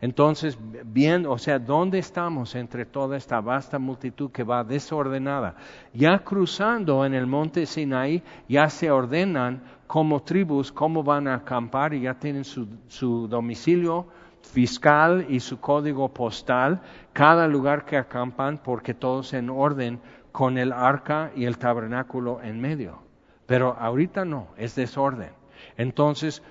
Speaker 1: Entonces, bien, o sea, ¿dónde estamos entre toda esta vasta multitud que va desordenada? Ya cruzando en el monte Sinaí, ya se ordenan como tribus cómo van a acampar y ya tienen su, domicilio fiscal y su código postal, cada lugar que acampan, porque todos en orden con el arca y el tabernáculo en medio. Pero ahorita no, es desorden. Entonces,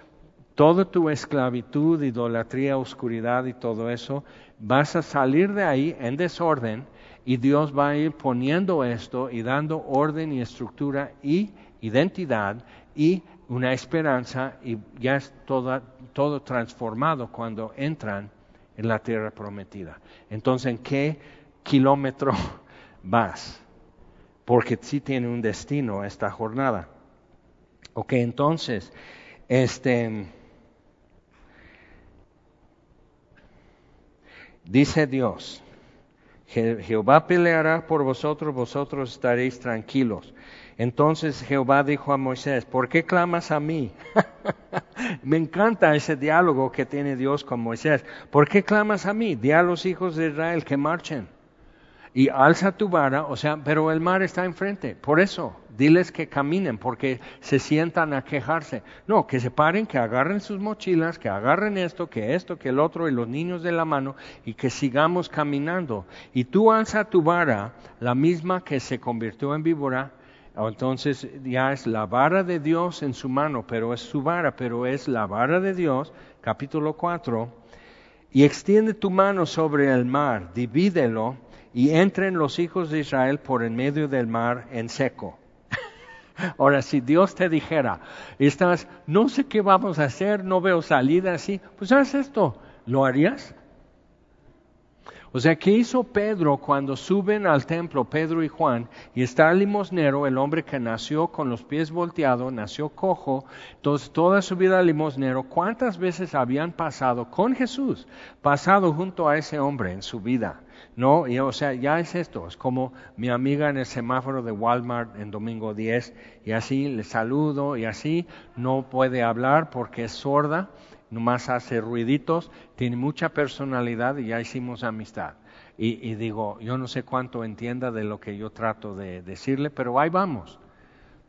Speaker 1: toda tu esclavitud, idolatría, oscuridad y todo eso, vas a salir de ahí en desorden y Dios va a ir poniendo esto y dando orden y estructura y identidad y una esperanza y ya es todo transformado cuando entran en la tierra prometida. Entonces, ¿en qué kilómetro (laughs) vas? Porque sí tiene un destino esta jornada. Ok, entonces, este Dice Dios, Jehová peleará por vosotros, vosotros estaréis tranquilos. Entonces Jehová dijo a Moisés, ¿por qué clamas a mí? (laughs) Me encanta ese diálogo que tiene Dios con Moisés. ¿Por qué clamas a mí? Di a los hijos de Israel que marchen y alza tu vara, o sea, pero el mar está enfrente. Por eso, diles que caminen, porque se sientan a quejarse. No, que se paren, que agarren sus mochilas, que agarren esto, que esto, que el otro, y los niños de la mano, y que sigamos caminando. Y tú alza tu vara, la misma que se convirtió en víbora, entonces ya es la vara de Dios en su mano, pero es su vara, pero es la vara de Dios, capítulo 4, y extiende tu mano sobre el mar, divídelo, y entren los hijos de Israel por en medio del mar en seco. (laughs) Ahora, si Dios te dijera, estás, no sé qué vamos a hacer, no veo salida así, pues haz esto, ¿lo harías? O sea, ¿qué hizo Pedro cuando suben al templo, Pedro y Juan, y está el limosnero, el hombre que nació con los pies volteados, nació cojo, entonces toda su vida limosnero, ¿cuántas veces habían pasado con Jesús, pasado junto a ese hombre en su vida? No, y, o sea, ya es esto, es como mi amiga en el semáforo de Walmart en domingo 10, y así le saludo, y así no puede hablar porque es sorda, nomás hace ruiditos, tiene mucha personalidad y ya hicimos amistad. Y, digo, yo no sé cuánto entienda de lo que yo trato de decirle, pero ahí vamos.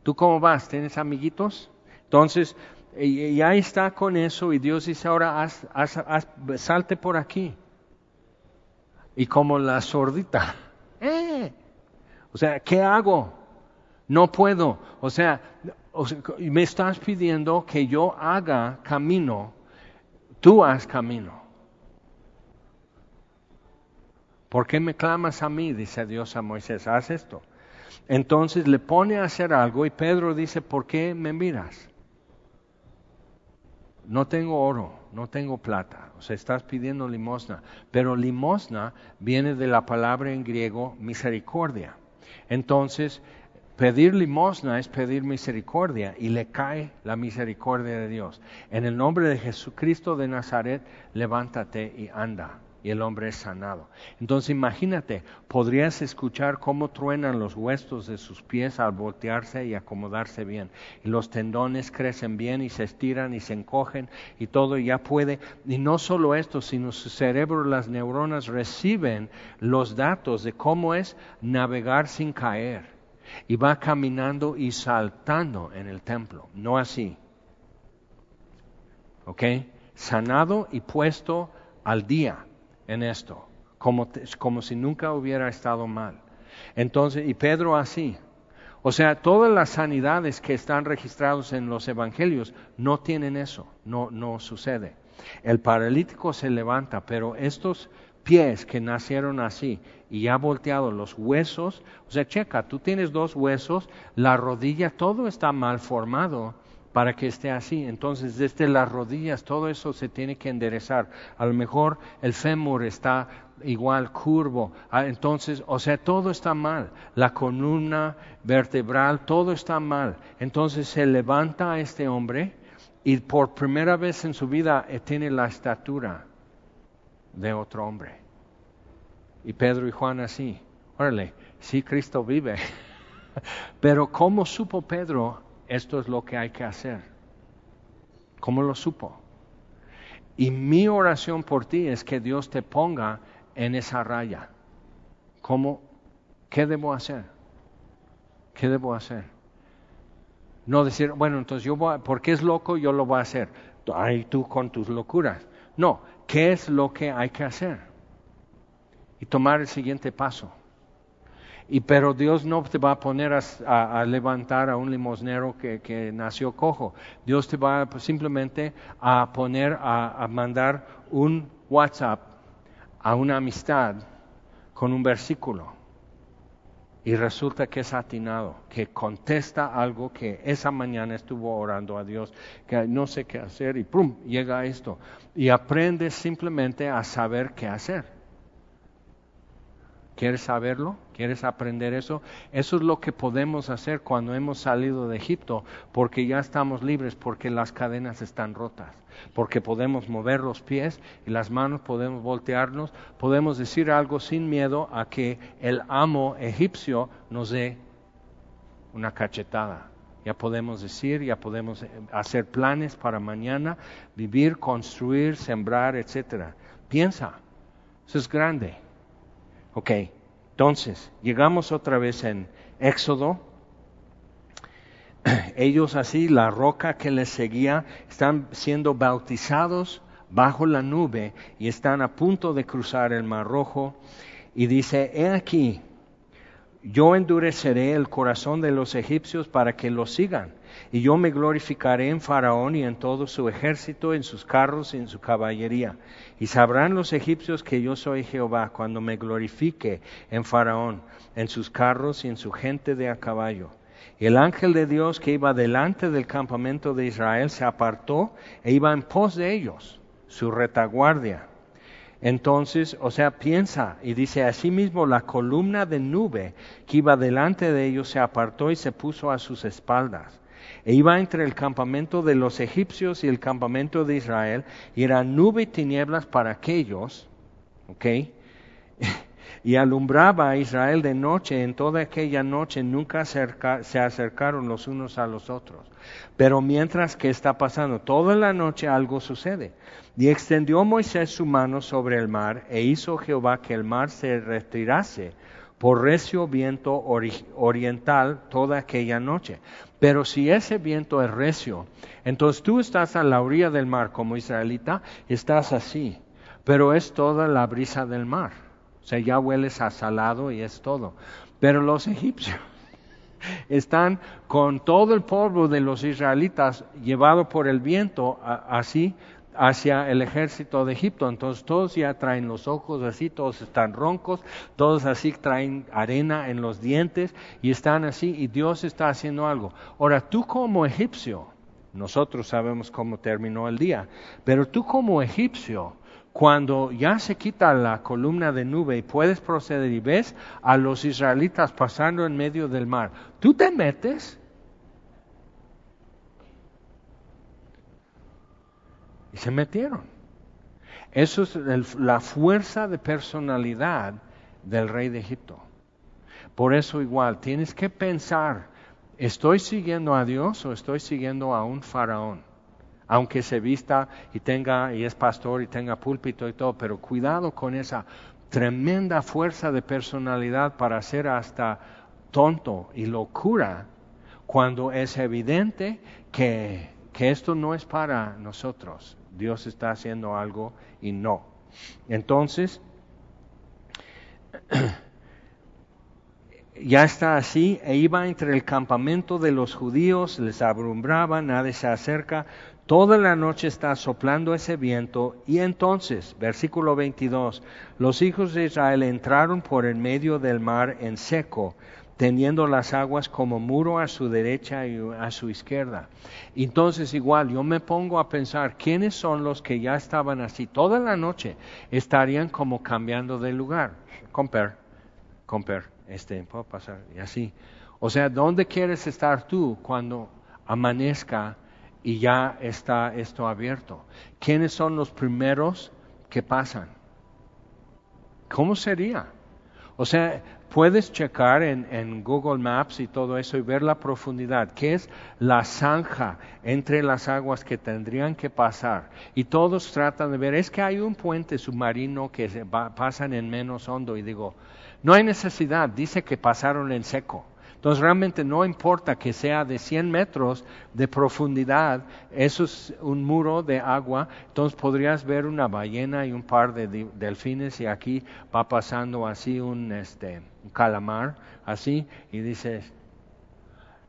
Speaker 1: ¿Tú cómo vas? ¿Tienes amiguitos? Entonces, y, ahí está con eso y Dios dice ahora, salte por aquí. Y como la sordita, (laughs) ¡eh! O sea, ¿qué hago? No puedo. O sea, me estás pidiendo que yo haga camino Tú haz camino. ¿Por qué me clamas a mí? Dice Dios a Moisés, haz esto. Entonces le pone a hacer algo y Pedro dice, ¿por qué me miras? No tengo oro, no tengo plata, o sea, estás pidiendo limosna, pero limosna viene de la palabra en griego misericordia. Entonces, Pedir limosna es pedir misericordia y le cae la misericordia de Dios. En el nombre de Jesucristo de Nazaret, levántate y anda. Y el hombre es sanado. Entonces imagínate, podrías escuchar cómo truenan los huesos de sus pies al voltearse y acomodarse bien. Y los tendones crecen bien y se estiran y se encogen y todo ya puede. Y no solo esto, sino su cerebro, las neuronas reciben los datos de cómo es navegar sin caer y va caminando y saltando en el templo, no así. ¿Ok? Sanado y puesto al día en esto, como, como si nunca hubiera estado mal. Entonces, y Pedro así. O sea, todas las sanidades que están registradas en los evangelios no tienen eso, no, no sucede. El paralítico se levanta, pero estos pies que nacieron así y ya volteado los huesos, o sea, checa, tú tienes dos huesos, la rodilla, todo está mal formado para que esté así. Entonces, desde las rodillas todo eso se tiene que enderezar. A lo mejor el fémur está igual curvo. Ah, entonces, o sea, todo está mal. La columna vertebral, todo está mal. Entonces se levanta a este hombre y por primera vez en su vida eh, tiene la estatura de otro hombre. Y Pedro y Juan así, órale, sí Cristo vive. (laughs) Pero ¿cómo supo Pedro esto es lo que hay que hacer? ¿Cómo lo supo? Y mi oración por ti es que Dios te ponga en esa raya. ¿Cómo? ¿Qué debo hacer? ¿Qué debo hacer? No decir, bueno, entonces yo voy, porque es loco, yo lo voy a hacer. Ay, tú con tus locuras. No, ¿qué es lo que hay que hacer? Y tomar el siguiente paso. Y pero Dios no te va a poner a, levantar a un limosnero que, nació cojo. Dios te va simplemente a poner a, a mandar un WhatsApp a una amistad con un versículo y resulta que es atinado, que contesta algo que esa mañana estuvo orando a Dios, que no sé qué hacer y ¡pum! llega esto. Y aprende simplemente a saber qué hacer. ¿Quieres saberlo? ¿Quieres aprender eso? Eso es lo que podemos hacer cuando hemos salido de Egipto, porque ya estamos libres, porque las cadenas están rotas, porque podemos mover los pies y las manos, podemos voltearnos, podemos decir algo sin miedo a que el amo egipcio nos dé una cachetada. Ya podemos decir, ya podemos eh, hacer planes para mañana, vivir, construir, sembrar, etcétera. Piensa, eso es grande. Ok, entonces, llegamos otra vez en Éxodo. (clears throat) Ellos así, la roca que les seguía, están siendo bautizados bajo la nube y están a punto de cruzar el Mar Rojo. Y dice, he aquí, yo endureceré el corazón de los egipcios para que los sigan y yo me glorificaré en Faraón y en todo su ejército, en sus carros y en su caballería. Y sabrán los egipcios que yo soy Jehová cuando me glorifique en Faraón, en sus carros y en su gente de a caballo. Y el ángel de Dios que iba delante del campamento de Israel se apartó e iba en pos de ellos, su retaguardia. Entonces, o sea, piensa y dice, asimismo la columna de nube que iba delante de ellos se apartó y se puso a sus espaldas. E iba entre el campamento de los egipcios y el campamento de Israel, y era nube y tinieblas para aquellos, ¿ok? (laughs) y alumbraba a Israel de noche. En toda aquella noche nunca se acercaron los unos a los otros. Pero mientras que está pasando, toda la noche algo sucede. Y extendió Moisés su mano sobre el mar e hizo Jehová que el mar se retirase por recio viento oriental toda aquella noche. Pero si ese viento es recio, entonces tú estás a la orilla del mar como israelita, estás así, pero es toda la brisa del mar. O sea, ya hueles a salado y es todo. Pero los egipcios (laughs) están con todo el polvo de los israelitas llevado por el viento así hacia el ejército de Egipto. Entonces todos ya traen los ojos así, todos están roncos, todos así traen arena en los dientes y están así y Dios está haciendo algo. Ahora tú como egipcio, nosotros sabemos cómo terminó el día, pero tú como egipcio, cuando ya se quita la columna de nube y puedes proceder y ves a los israelitas pasando en medio del mar, tú te metes Y se metieron. Eso es la fuerza de personalidad del rey de Egipto. Por eso igual, tienes que pensar, ¿estoy siguiendo a Dios o estoy siguiendo a un faraón? Aunque se vista y tenga, y es pastor y tenga púlpito y todo, pero cuidado con esa tremenda fuerza de personalidad para ser hasta tonto y locura cuando es evidente que, que esto no es para nosotros. Dios está haciendo algo y no. Entonces, (clears throat) ya está así, e iba entre el campamento de los judíos, les abrumbraba, nadie se acerca, toda la noche está soplando ese viento, y entonces, versículo 22, los hijos de Israel entraron por el medio del mar en seco, teniendo las aguas como muro a su derecha y a su izquierda. Entonces igual yo me pongo a pensar quiénes son los que ya estaban así toda la noche, estarían como cambiando de lugar. Comper, comper, este, puedo pasar y así. O sea, ¿dónde quieres estar tú cuando amanezca y ya está esto abierto? ¿Quiénes son los primeros que pasan? ¿Cómo sería? O sea, puedes checar en, Google Maps y todo eso y ver la profundidad, que es la zanja entre las aguas que tendrían que pasar. Y todos tratan de ver, es que hay un puente submarino que se pasan en menos hondo. Y digo, no hay necesidad, dice que pasaron en seco. Entonces realmente no importa que sea de 100 metros de profundidad, eso es un muro de agua, entonces podrías ver una ballena y un par de delfines y aquí va pasando así un, este, un calamar, así, y dices,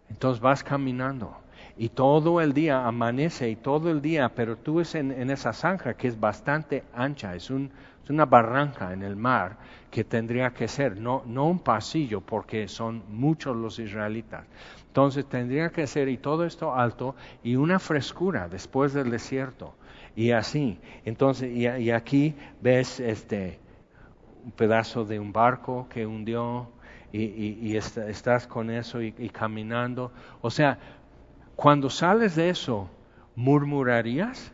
Speaker 1: entonces vas caminando y todo el día amanece y todo el día, pero tú es en, en esa zanja que es bastante ancha, es un, es una barranca en el mar que tendría que ser, no, no un pasillo, porque son muchos los israelitas. Entonces tendría que ser, y todo esto alto, y una frescura después del desierto, y así. Entonces, y, aquí ves este, un pedazo de un barco que hundió, y, estás con eso y caminando. O sea, cuando sales de eso, ¿murmurarías?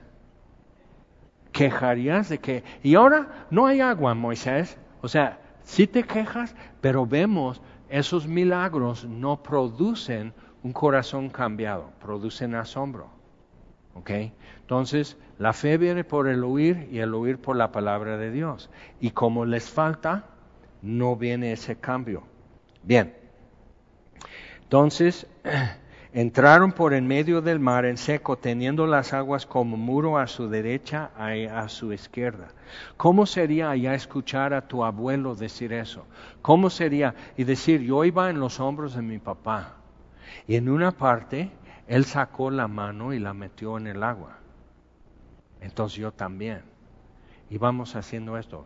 Speaker 1: Quejarías de que, y ahora no hay agua, Moisés. O sea, si te quejas, pero vemos esos milagros no producen un corazón cambiado, producen asombro. ¿Ok? Entonces, la fe viene por el oír y el oír por la palabra de Dios. Y como les falta, no viene ese cambio. Bien. Entonces, (clears throat) Entraron por en medio del mar en seco, teniendo las aguas como muro a su derecha y a su izquierda. ¿Cómo sería allá escuchar a tu abuelo decir eso? ¿Cómo sería? Y decir, yo iba en los hombros de mi papá. Y en una parte, él sacó la mano y la metió en el agua. Entonces yo también. Y vamos haciendo esto.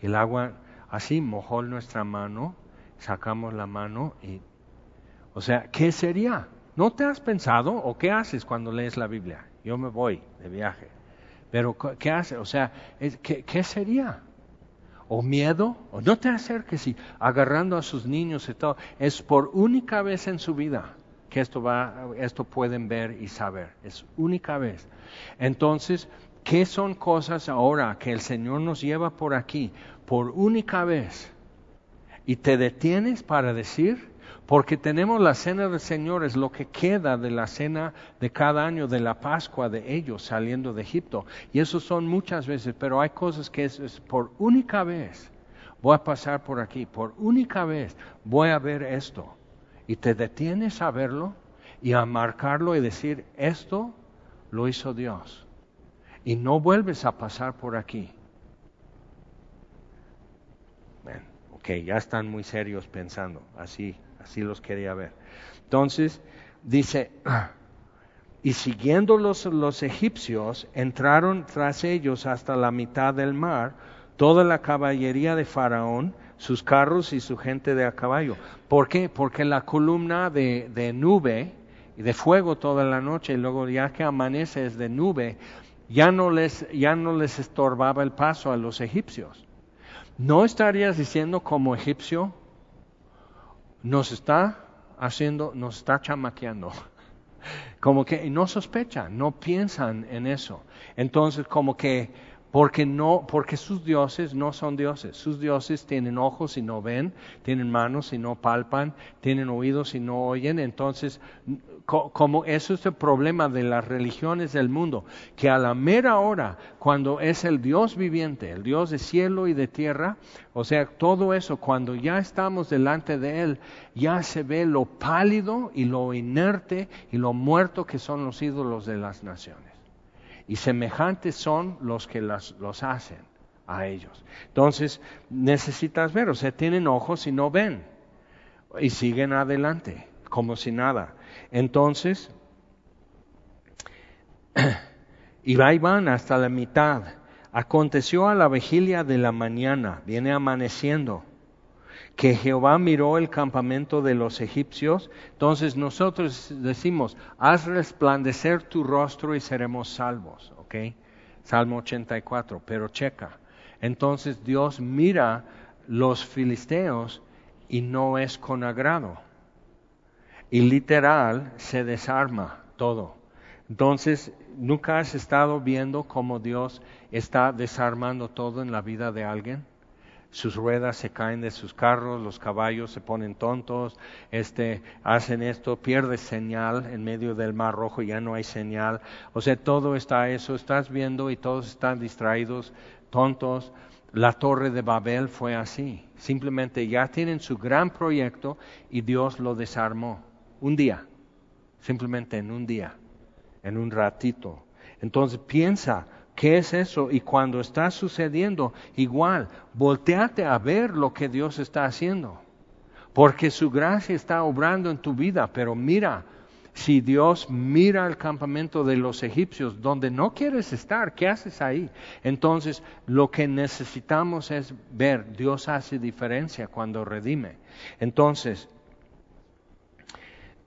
Speaker 1: El agua así mojó nuestra mano, sacamos la mano y o sea, ¿qué sería? ¿No te has pensado o qué haces cuando lees la Biblia? Yo me voy de viaje. Pero ¿qué hace? O sea, ¿qué, sería? ¿O miedo? ¿O no te acerques y agarrando a sus niños y todo? Es por única vez en su vida que esto, va, esto pueden ver y saber. Es única vez. Entonces, ¿qué son cosas ahora que el Señor nos lleva por aquí por única vez? Y te detienes para decir, porque tenemos la cena del Señor, es lo que queda de la cena de cada año, de la Pascua de ellos saliendo de Egipto. Y eso son muchas veces, pero hay cosas que es, por única vez. Voy a pasar por aquí, por única vez voy a ver esto. Y te detienes a verlo y a marcarlo y decir, esto lo hizo Dios. Y no vuelves a pasar por aquí. Ok, ya están muy serios pensando, así así los quería ver. Entonces, dice, y siguiendo los, los egipcios, entraron tras ellos hasta la mitad del mar, toda la caballería de Faraón, sus carros y su gente de a caballo. ¿Por qué? Porque la columna de, de nube y de fuego toda la noche, y luego ya que amanece es de nube, ya no les, ya no les estorbaba el paso a los egipcios. ¿No estarías diciendo como egipcio, nos está haciendo, nos está chamaqueando. (laughs) Como que no sospechan, no piensan en eso. Entonces, como que porque no, porque sus dioses no son dioses. Sus dioses tienen ojos y no ven, tienen manos y no palpan, tienen oídos y no oyen. Entonces, como eso es el problema de las religiones del mundo, que a la mera hora, cuando es el Dios viviente, el Dios de cielo y de tierra, o sea, todo eso, cuando ya estamos delante de Él, ya se ve lo pálido y lo inerte y lo muerto que son los ídolos de las naciones y semejantes son los que los hacen a ellos. Entonces necesitas ver, o sea, tienen ojos y no ven y siguen adelante como si nada. Entonces, (clears throat) y ahí van hasta la mitad. Aconteció a la vigilia de la mañana, viene amaneciendo, que Jehová miró el campamento de los egipcios, entonces nosotros decimos, haz resplandecer tu rostro y seremos salvos, ¿ok? Salmo 84, pero checa. Entonces Dios mira los filisteos y no es con agrado. Y literal se desarma todo. Entonces, ¿nunca has estado viendo cómo Dios está desarmando todo en la vida de alguien? sus ruedas se caen de sus carros, los caballos se ponen tontos, este, hacen esto, pierde señal en medio del mar rojo, ya no hay señal. O sea, todo está eso, estás viendo y todos están distraídos, tontos. La torre de Babel fue así. Simplemente ya tienen su gran proyecto y Dios lo desarmó. Un día, simplemente en un día, en un ratito. Entonces piensa, ¿Qué es eso? Y cuando está sucediendo, igual, volteate a ver lo que Dios está haciendo. Porque su gracia está obrando en tu vida, pero mira, si Dios mira el campamento de los egipcios donde no quieres estar, ¿qué haces ahí? Entonces, lo que necesitamos es ver, Dios hace diferencia cuando redime. Entonces,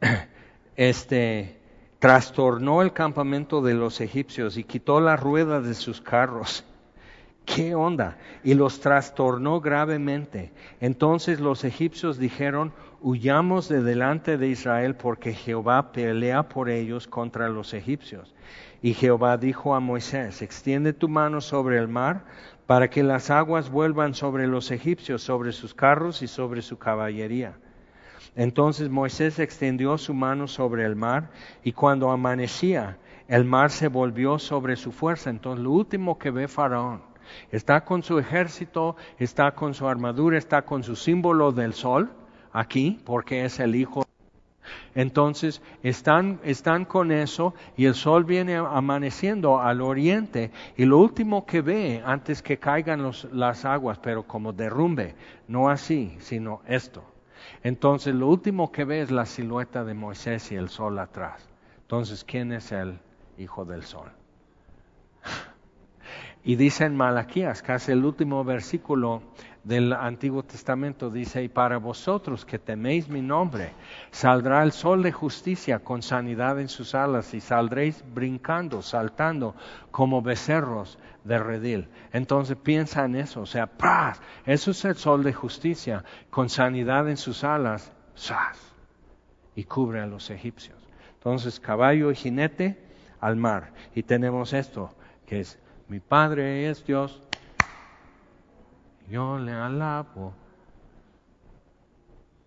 Speaker 1: (coughs) este, trastornó el campamento de los egipcios y quitó las ruedas de sus carros. (laughs) ¿Qué onda? Y los trastornó gravemente. Entonces los egipcios dijeron, huyamos de delante de Israel porque Jehová pelea por ellos contra los egipcios. Y Jehová dijo a Moisés, extiende tu mano sobre el mar para que las aguas vuelvan sobre los egipcios, sobre sus carros y sobre su caballería. Entonces Moisés extendió su mano sobre el mar y cuando amanecía, el mar se volvió sobre su fuerza. Entonces lo último que ve Faraón, está con su ejército, está con su armadura, está con su símbolo del sol aquí, porque es el hijo. Entonces están, están con eso y el sol viene amaneciendo al oriente y lo último que ve antes que caigan las aguas, pero como derrumbe, no así, sino esto. Entonces lo último que ve es la silueta de Moisés y el sol atrás. Entonces, ¿quién es el hijo del sol? (laughs) Y dice en Malaquías, casi el último versículo del Antiguo Testamento dice, y para vosotros que teméis mi nombre, saldrá el sol de justicia con sanidad en sus alas y saldréis brincando, saltando como becerros de redil. Entonces piensa en eso, o sea. Eso es el sol de justicia con sanidad en sus alas, ¡zas! y cubre a los egipcios. Entonces, caballo y jinete al mar. Y tenemos esto, que es, mi Padre es Dios, yo le alabo.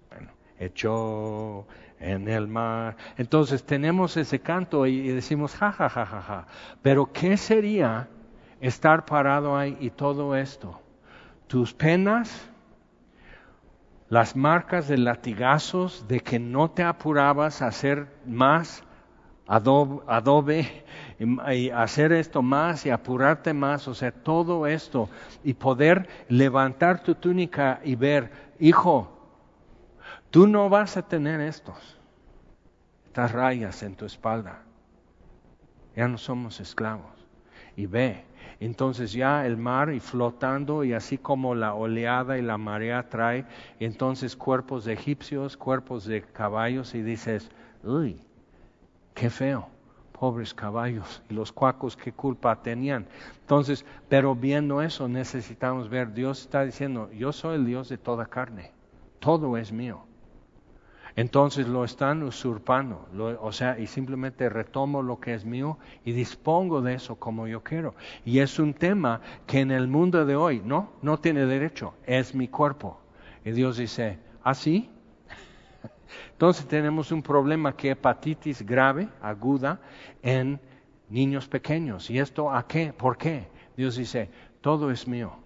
Speaker 1: Bueno, echó en el mar. Entonces tenemos ese canto y, decimos, ja, ja, ja, ja, ja. Pero ¿qué sería estar parado ahí y todo esto? Tus penas, las marcas de latigazos, de que no te apurabas a hacer más adobe, adobe y, hacer esto más y apurarte más, o sea, todo esto y poder levantar tu túnica y ver, hijo, tú no vas a tener estos, estas rayas en tu espalda, ya no somos esclavos. Y ve, entonces ya el mar y flotando y así como la oleada y la marea trae, entonces cuerpos de egipcios, cuerpos de caballos y dices, uy, qué feo pobres caballos y los cuacos qué culpa tenían. Entonces, pero viendo eso necesitamos ver, Dios está diciendo, yo soy el Dios de toda carne, todo es mío. Entonces lo están usurpando, o sea, y simplemente retomo lo que es mío y dispongo de eso como yo quiero. Y es un tema que en el mundo de hoy, no, no tiene derecho, es mi cuerpo. Y Dios dice, ¿así? ¿Ah, entonces tenemos un problema que hepatitis grave, aguda, en niños pequeños. ¿Y esto a qué? ¿Por qué? Dios dice, todo es mío,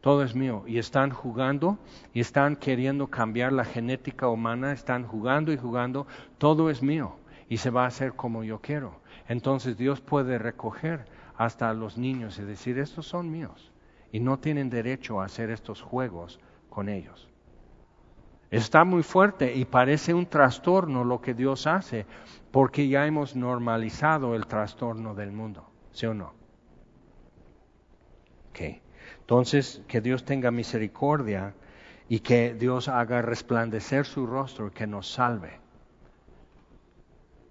Speaker 1: todo es mío. Y están jugando y están queriendo cambiar la genética humana, están jugando y jugando, todo es mío y se va a hacer como yo quiero. Entonces Dios puede recoger hasta a los niños y decir, estos son míos y no tienen derecho a hacer estos juegos con ellos. Está muy fuerte y parece un trastorno lo que Dios hace, porque ya hemos normalizado el trastorno del mundo, ¿sí o no? Okay. Entonces, que Dios tenga misericordia y que Dios haga resplandecer su rostro y que nos salve.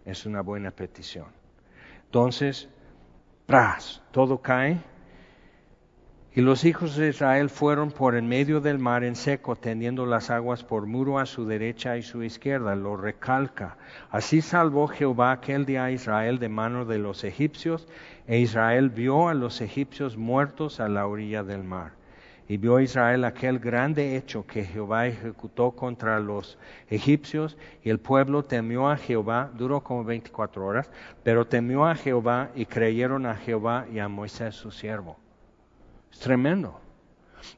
Speaker 1: Es una buena petición. Entonces, tras, todo cae y los hijos de Israel fueron por en medio del mar en seco, tendiendo las aguas por muro a su derecha y su izquierda. Lo recalca. Así salvó Jehová aquel día a Israel de mano de los egipcios, e Israel vio a los egipcios muertos a la orilla del mar. Y vio Israel aquel grande hecho que Jehová ejecutó contra los egipcios, y el pueblo temió a Jehová, duró como veinticuatro horas, pero temió a Jehová y creyeron a Jehová y a Moisés su siervo. Es tremendo.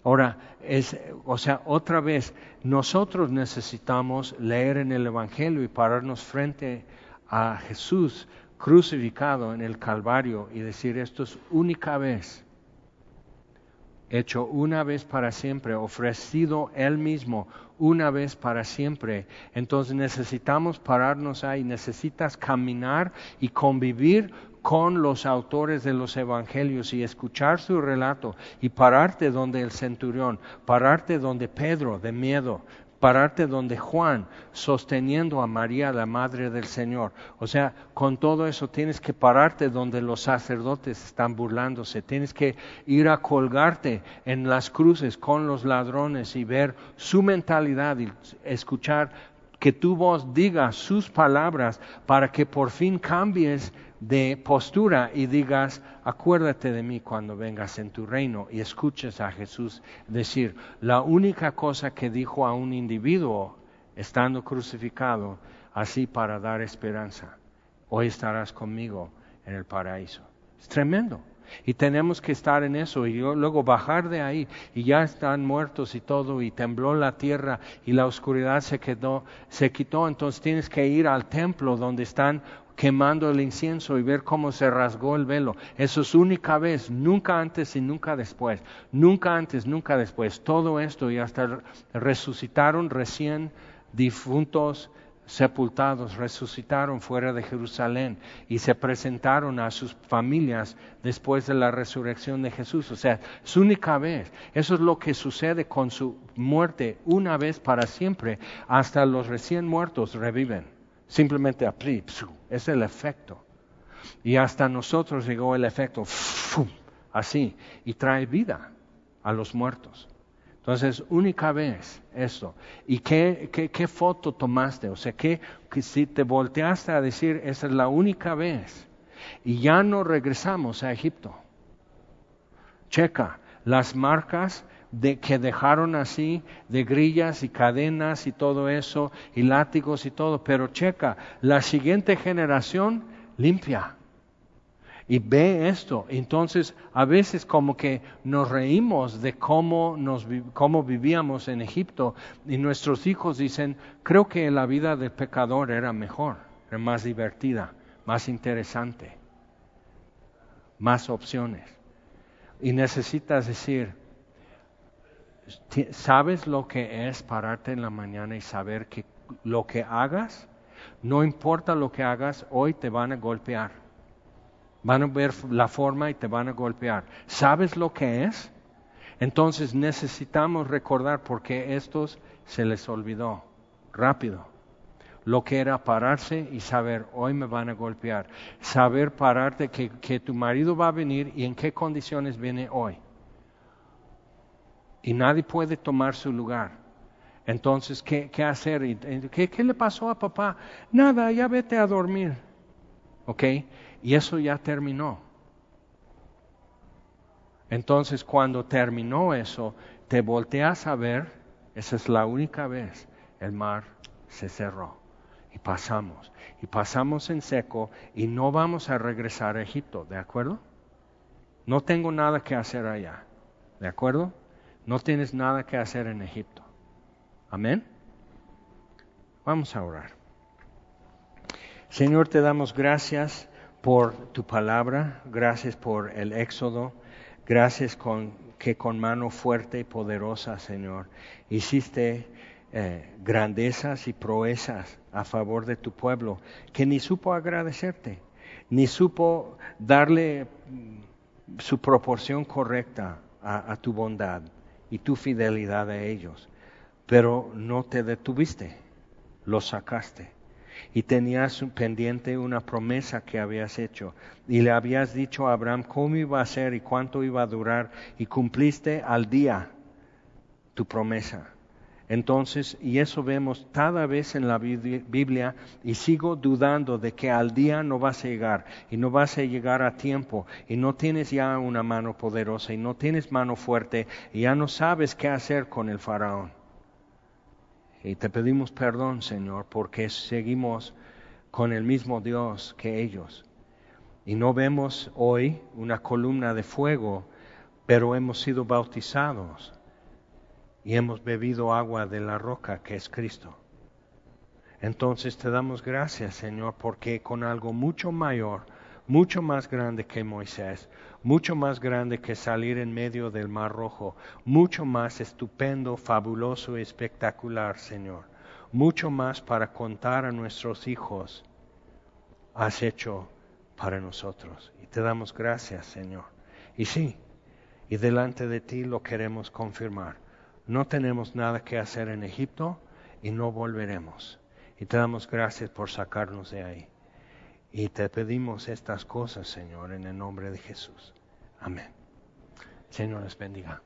Speaker 1: Ahora, es, o sea, otra vez, nosotros necesitamos leer en el Evangelio y pararnos frente a Jesús crucificado en el Calvario y decir, esto es única vez, hecho una vez para siempre, ofrecido Él mismo una vez para siempre. Entonces necesitamos pararnos ahí, necesitas caminar y convivir con los autores de los evangelios y escuchar su relato y pararte donde el centurión, pararte donde Pedro de miedo, pararte donde Juan sosteniendo a María, la madre del Señor. O sea, con todo eso tienes que pararte donde los sacerdotes están burlándose, tienes que ir a colgarte en las cruces con los ladrones y ver su mentalidad y escuchar que tu voz diga sus palabras para que por fin cambies de postura y digas, acuérdate de mí cuando vengas en tu reino y escuches a Jesús decir, la única cosa que dijo a un individuo estando crucificado, así para dar esperanza, hoy estarás conmigo en el paraíso. Es tremendo. Y tenemos que estar en eso y luego bajar de ahí y ya están muertos y todo y tembló la tierra y la oscuridad se quedó, se quitó. Entonces tienes que ir al templo donde están quemando el incienso y ver cómo se rasgó el velo. Eso es única vez, nunca antes y nunca después. Nunca antes, nunca después. Todo esto y hasta resucitaron recién difuntos sepultados resucitaron fuera de Jerusalén y se presentaron a sus familias después de la resurrección de Jesús. O sea, su única vez. Eso es lo que sucede con su muerte una vez para siempre. Hasta los recién muertos reviven. Simplemente apri, es el efecto. Y hasta nosotros llegó el efecto, así, y trae vida a los muertos. Entonces, única vez esto. ¿Y qué, qué, foto tomaste? O sea, que si te volteaste a decir, esa es la única vez, y ya no regresamos a Egipto. Checa, las marcas de, que dejaron así, de grillas y cadenas y todo eso, y látigos y todo, pero checa, la siguiente generación limpia y ve esto. Entonces, a veces como que nos reímos de cómo, nos, cómo vivíamos en Egipto y nuestros hijos dicen, creo que la vida del pecador era mejor, era más divertida, más interesante, más opciones. Y necesitas decir, ¿sabes lo que es pararte en la mañana y saber que lo que hagas, no importa lo que hagas, hoy te van a golpear? van a ver la forma y te van a golpear. ¿Sabes lo que es? Entonces necesitamos recordar porque estos se les olvidó rápido. Lo que era pararse y saber, hoy me van a golpear. Saber pararte que, que tu marido va a venir y en qué condiciones viene hoy. Y nadie puede tomar su lugar. Entonces, ¿qué, hacer? ¿Qué, ¿Qué le pasó a papá? Nada, ya vete a dormir. ¿Ok? Y eso ya terminó. Entonces cuando terminó eso, te volteas a ver, esa es la única vez, el mar se cerró y pasamos. Y pasamos en seco y no vamos a regresar a Egipto, ¿de acuerdo? No tengo nada que hacer allá, ¿de acuerdo? No tienes nada que hacer en Egipto. Amén. Vamos a orar. Señor, te damos gracias por tu palabra, gracias por el éxodo, gracias con, que con mano fuerte y poderosa, Señor, hiciste eh, grandezas y proezas a favor de tu pueblo, que ni supo agradecerte, ni supo darle mm, su proporción correcta a tu bondad y tu fidelidad a ellos, pero no te detuviste, los sacaste. Y tenías pendiente una promesa que habías hecho. Y le habías dicho a Abraham cómo iba a ser y cuánto iba a durar. Y cumpliste al día tu promesa. Entonces, y eso vemos cada vez en la Biblia y sigo dudando de que al día no vas a llegar y no vas a llegar a tiempo y no tienes ya una mano poderosa y no tienes mano fuerte y ya no sabes qué hacer con el faraón. Y te pedimos perdón, Señor, porque seguimos con el mismo Dios que ellos. Y no vemos hoy una columna de fuego, pero hemos sido bautizados y hemos bebido agua de la roca que es Cristo. Entonces te damos gracias, Señor, porque con algo mucho mayor, mucho más grande que Moisés, mucho más grande que salir en medio del Mar Rojo, mucho más estupendo, fabuloso y espectacular, Señor, mucho más para contar a nuestros hijos, has hecho para nosotros. Y te damos gracias, Señor. Y sí, y delante de ti lo queremos confirmar. No tenemos nada que hacer en Egipto y no volveremos. Y te damos gracias por sacarnos de ahí. Y te pedimos estas cosas, Señor, en el nombre de Jesús. Amén. Señor les bendiga.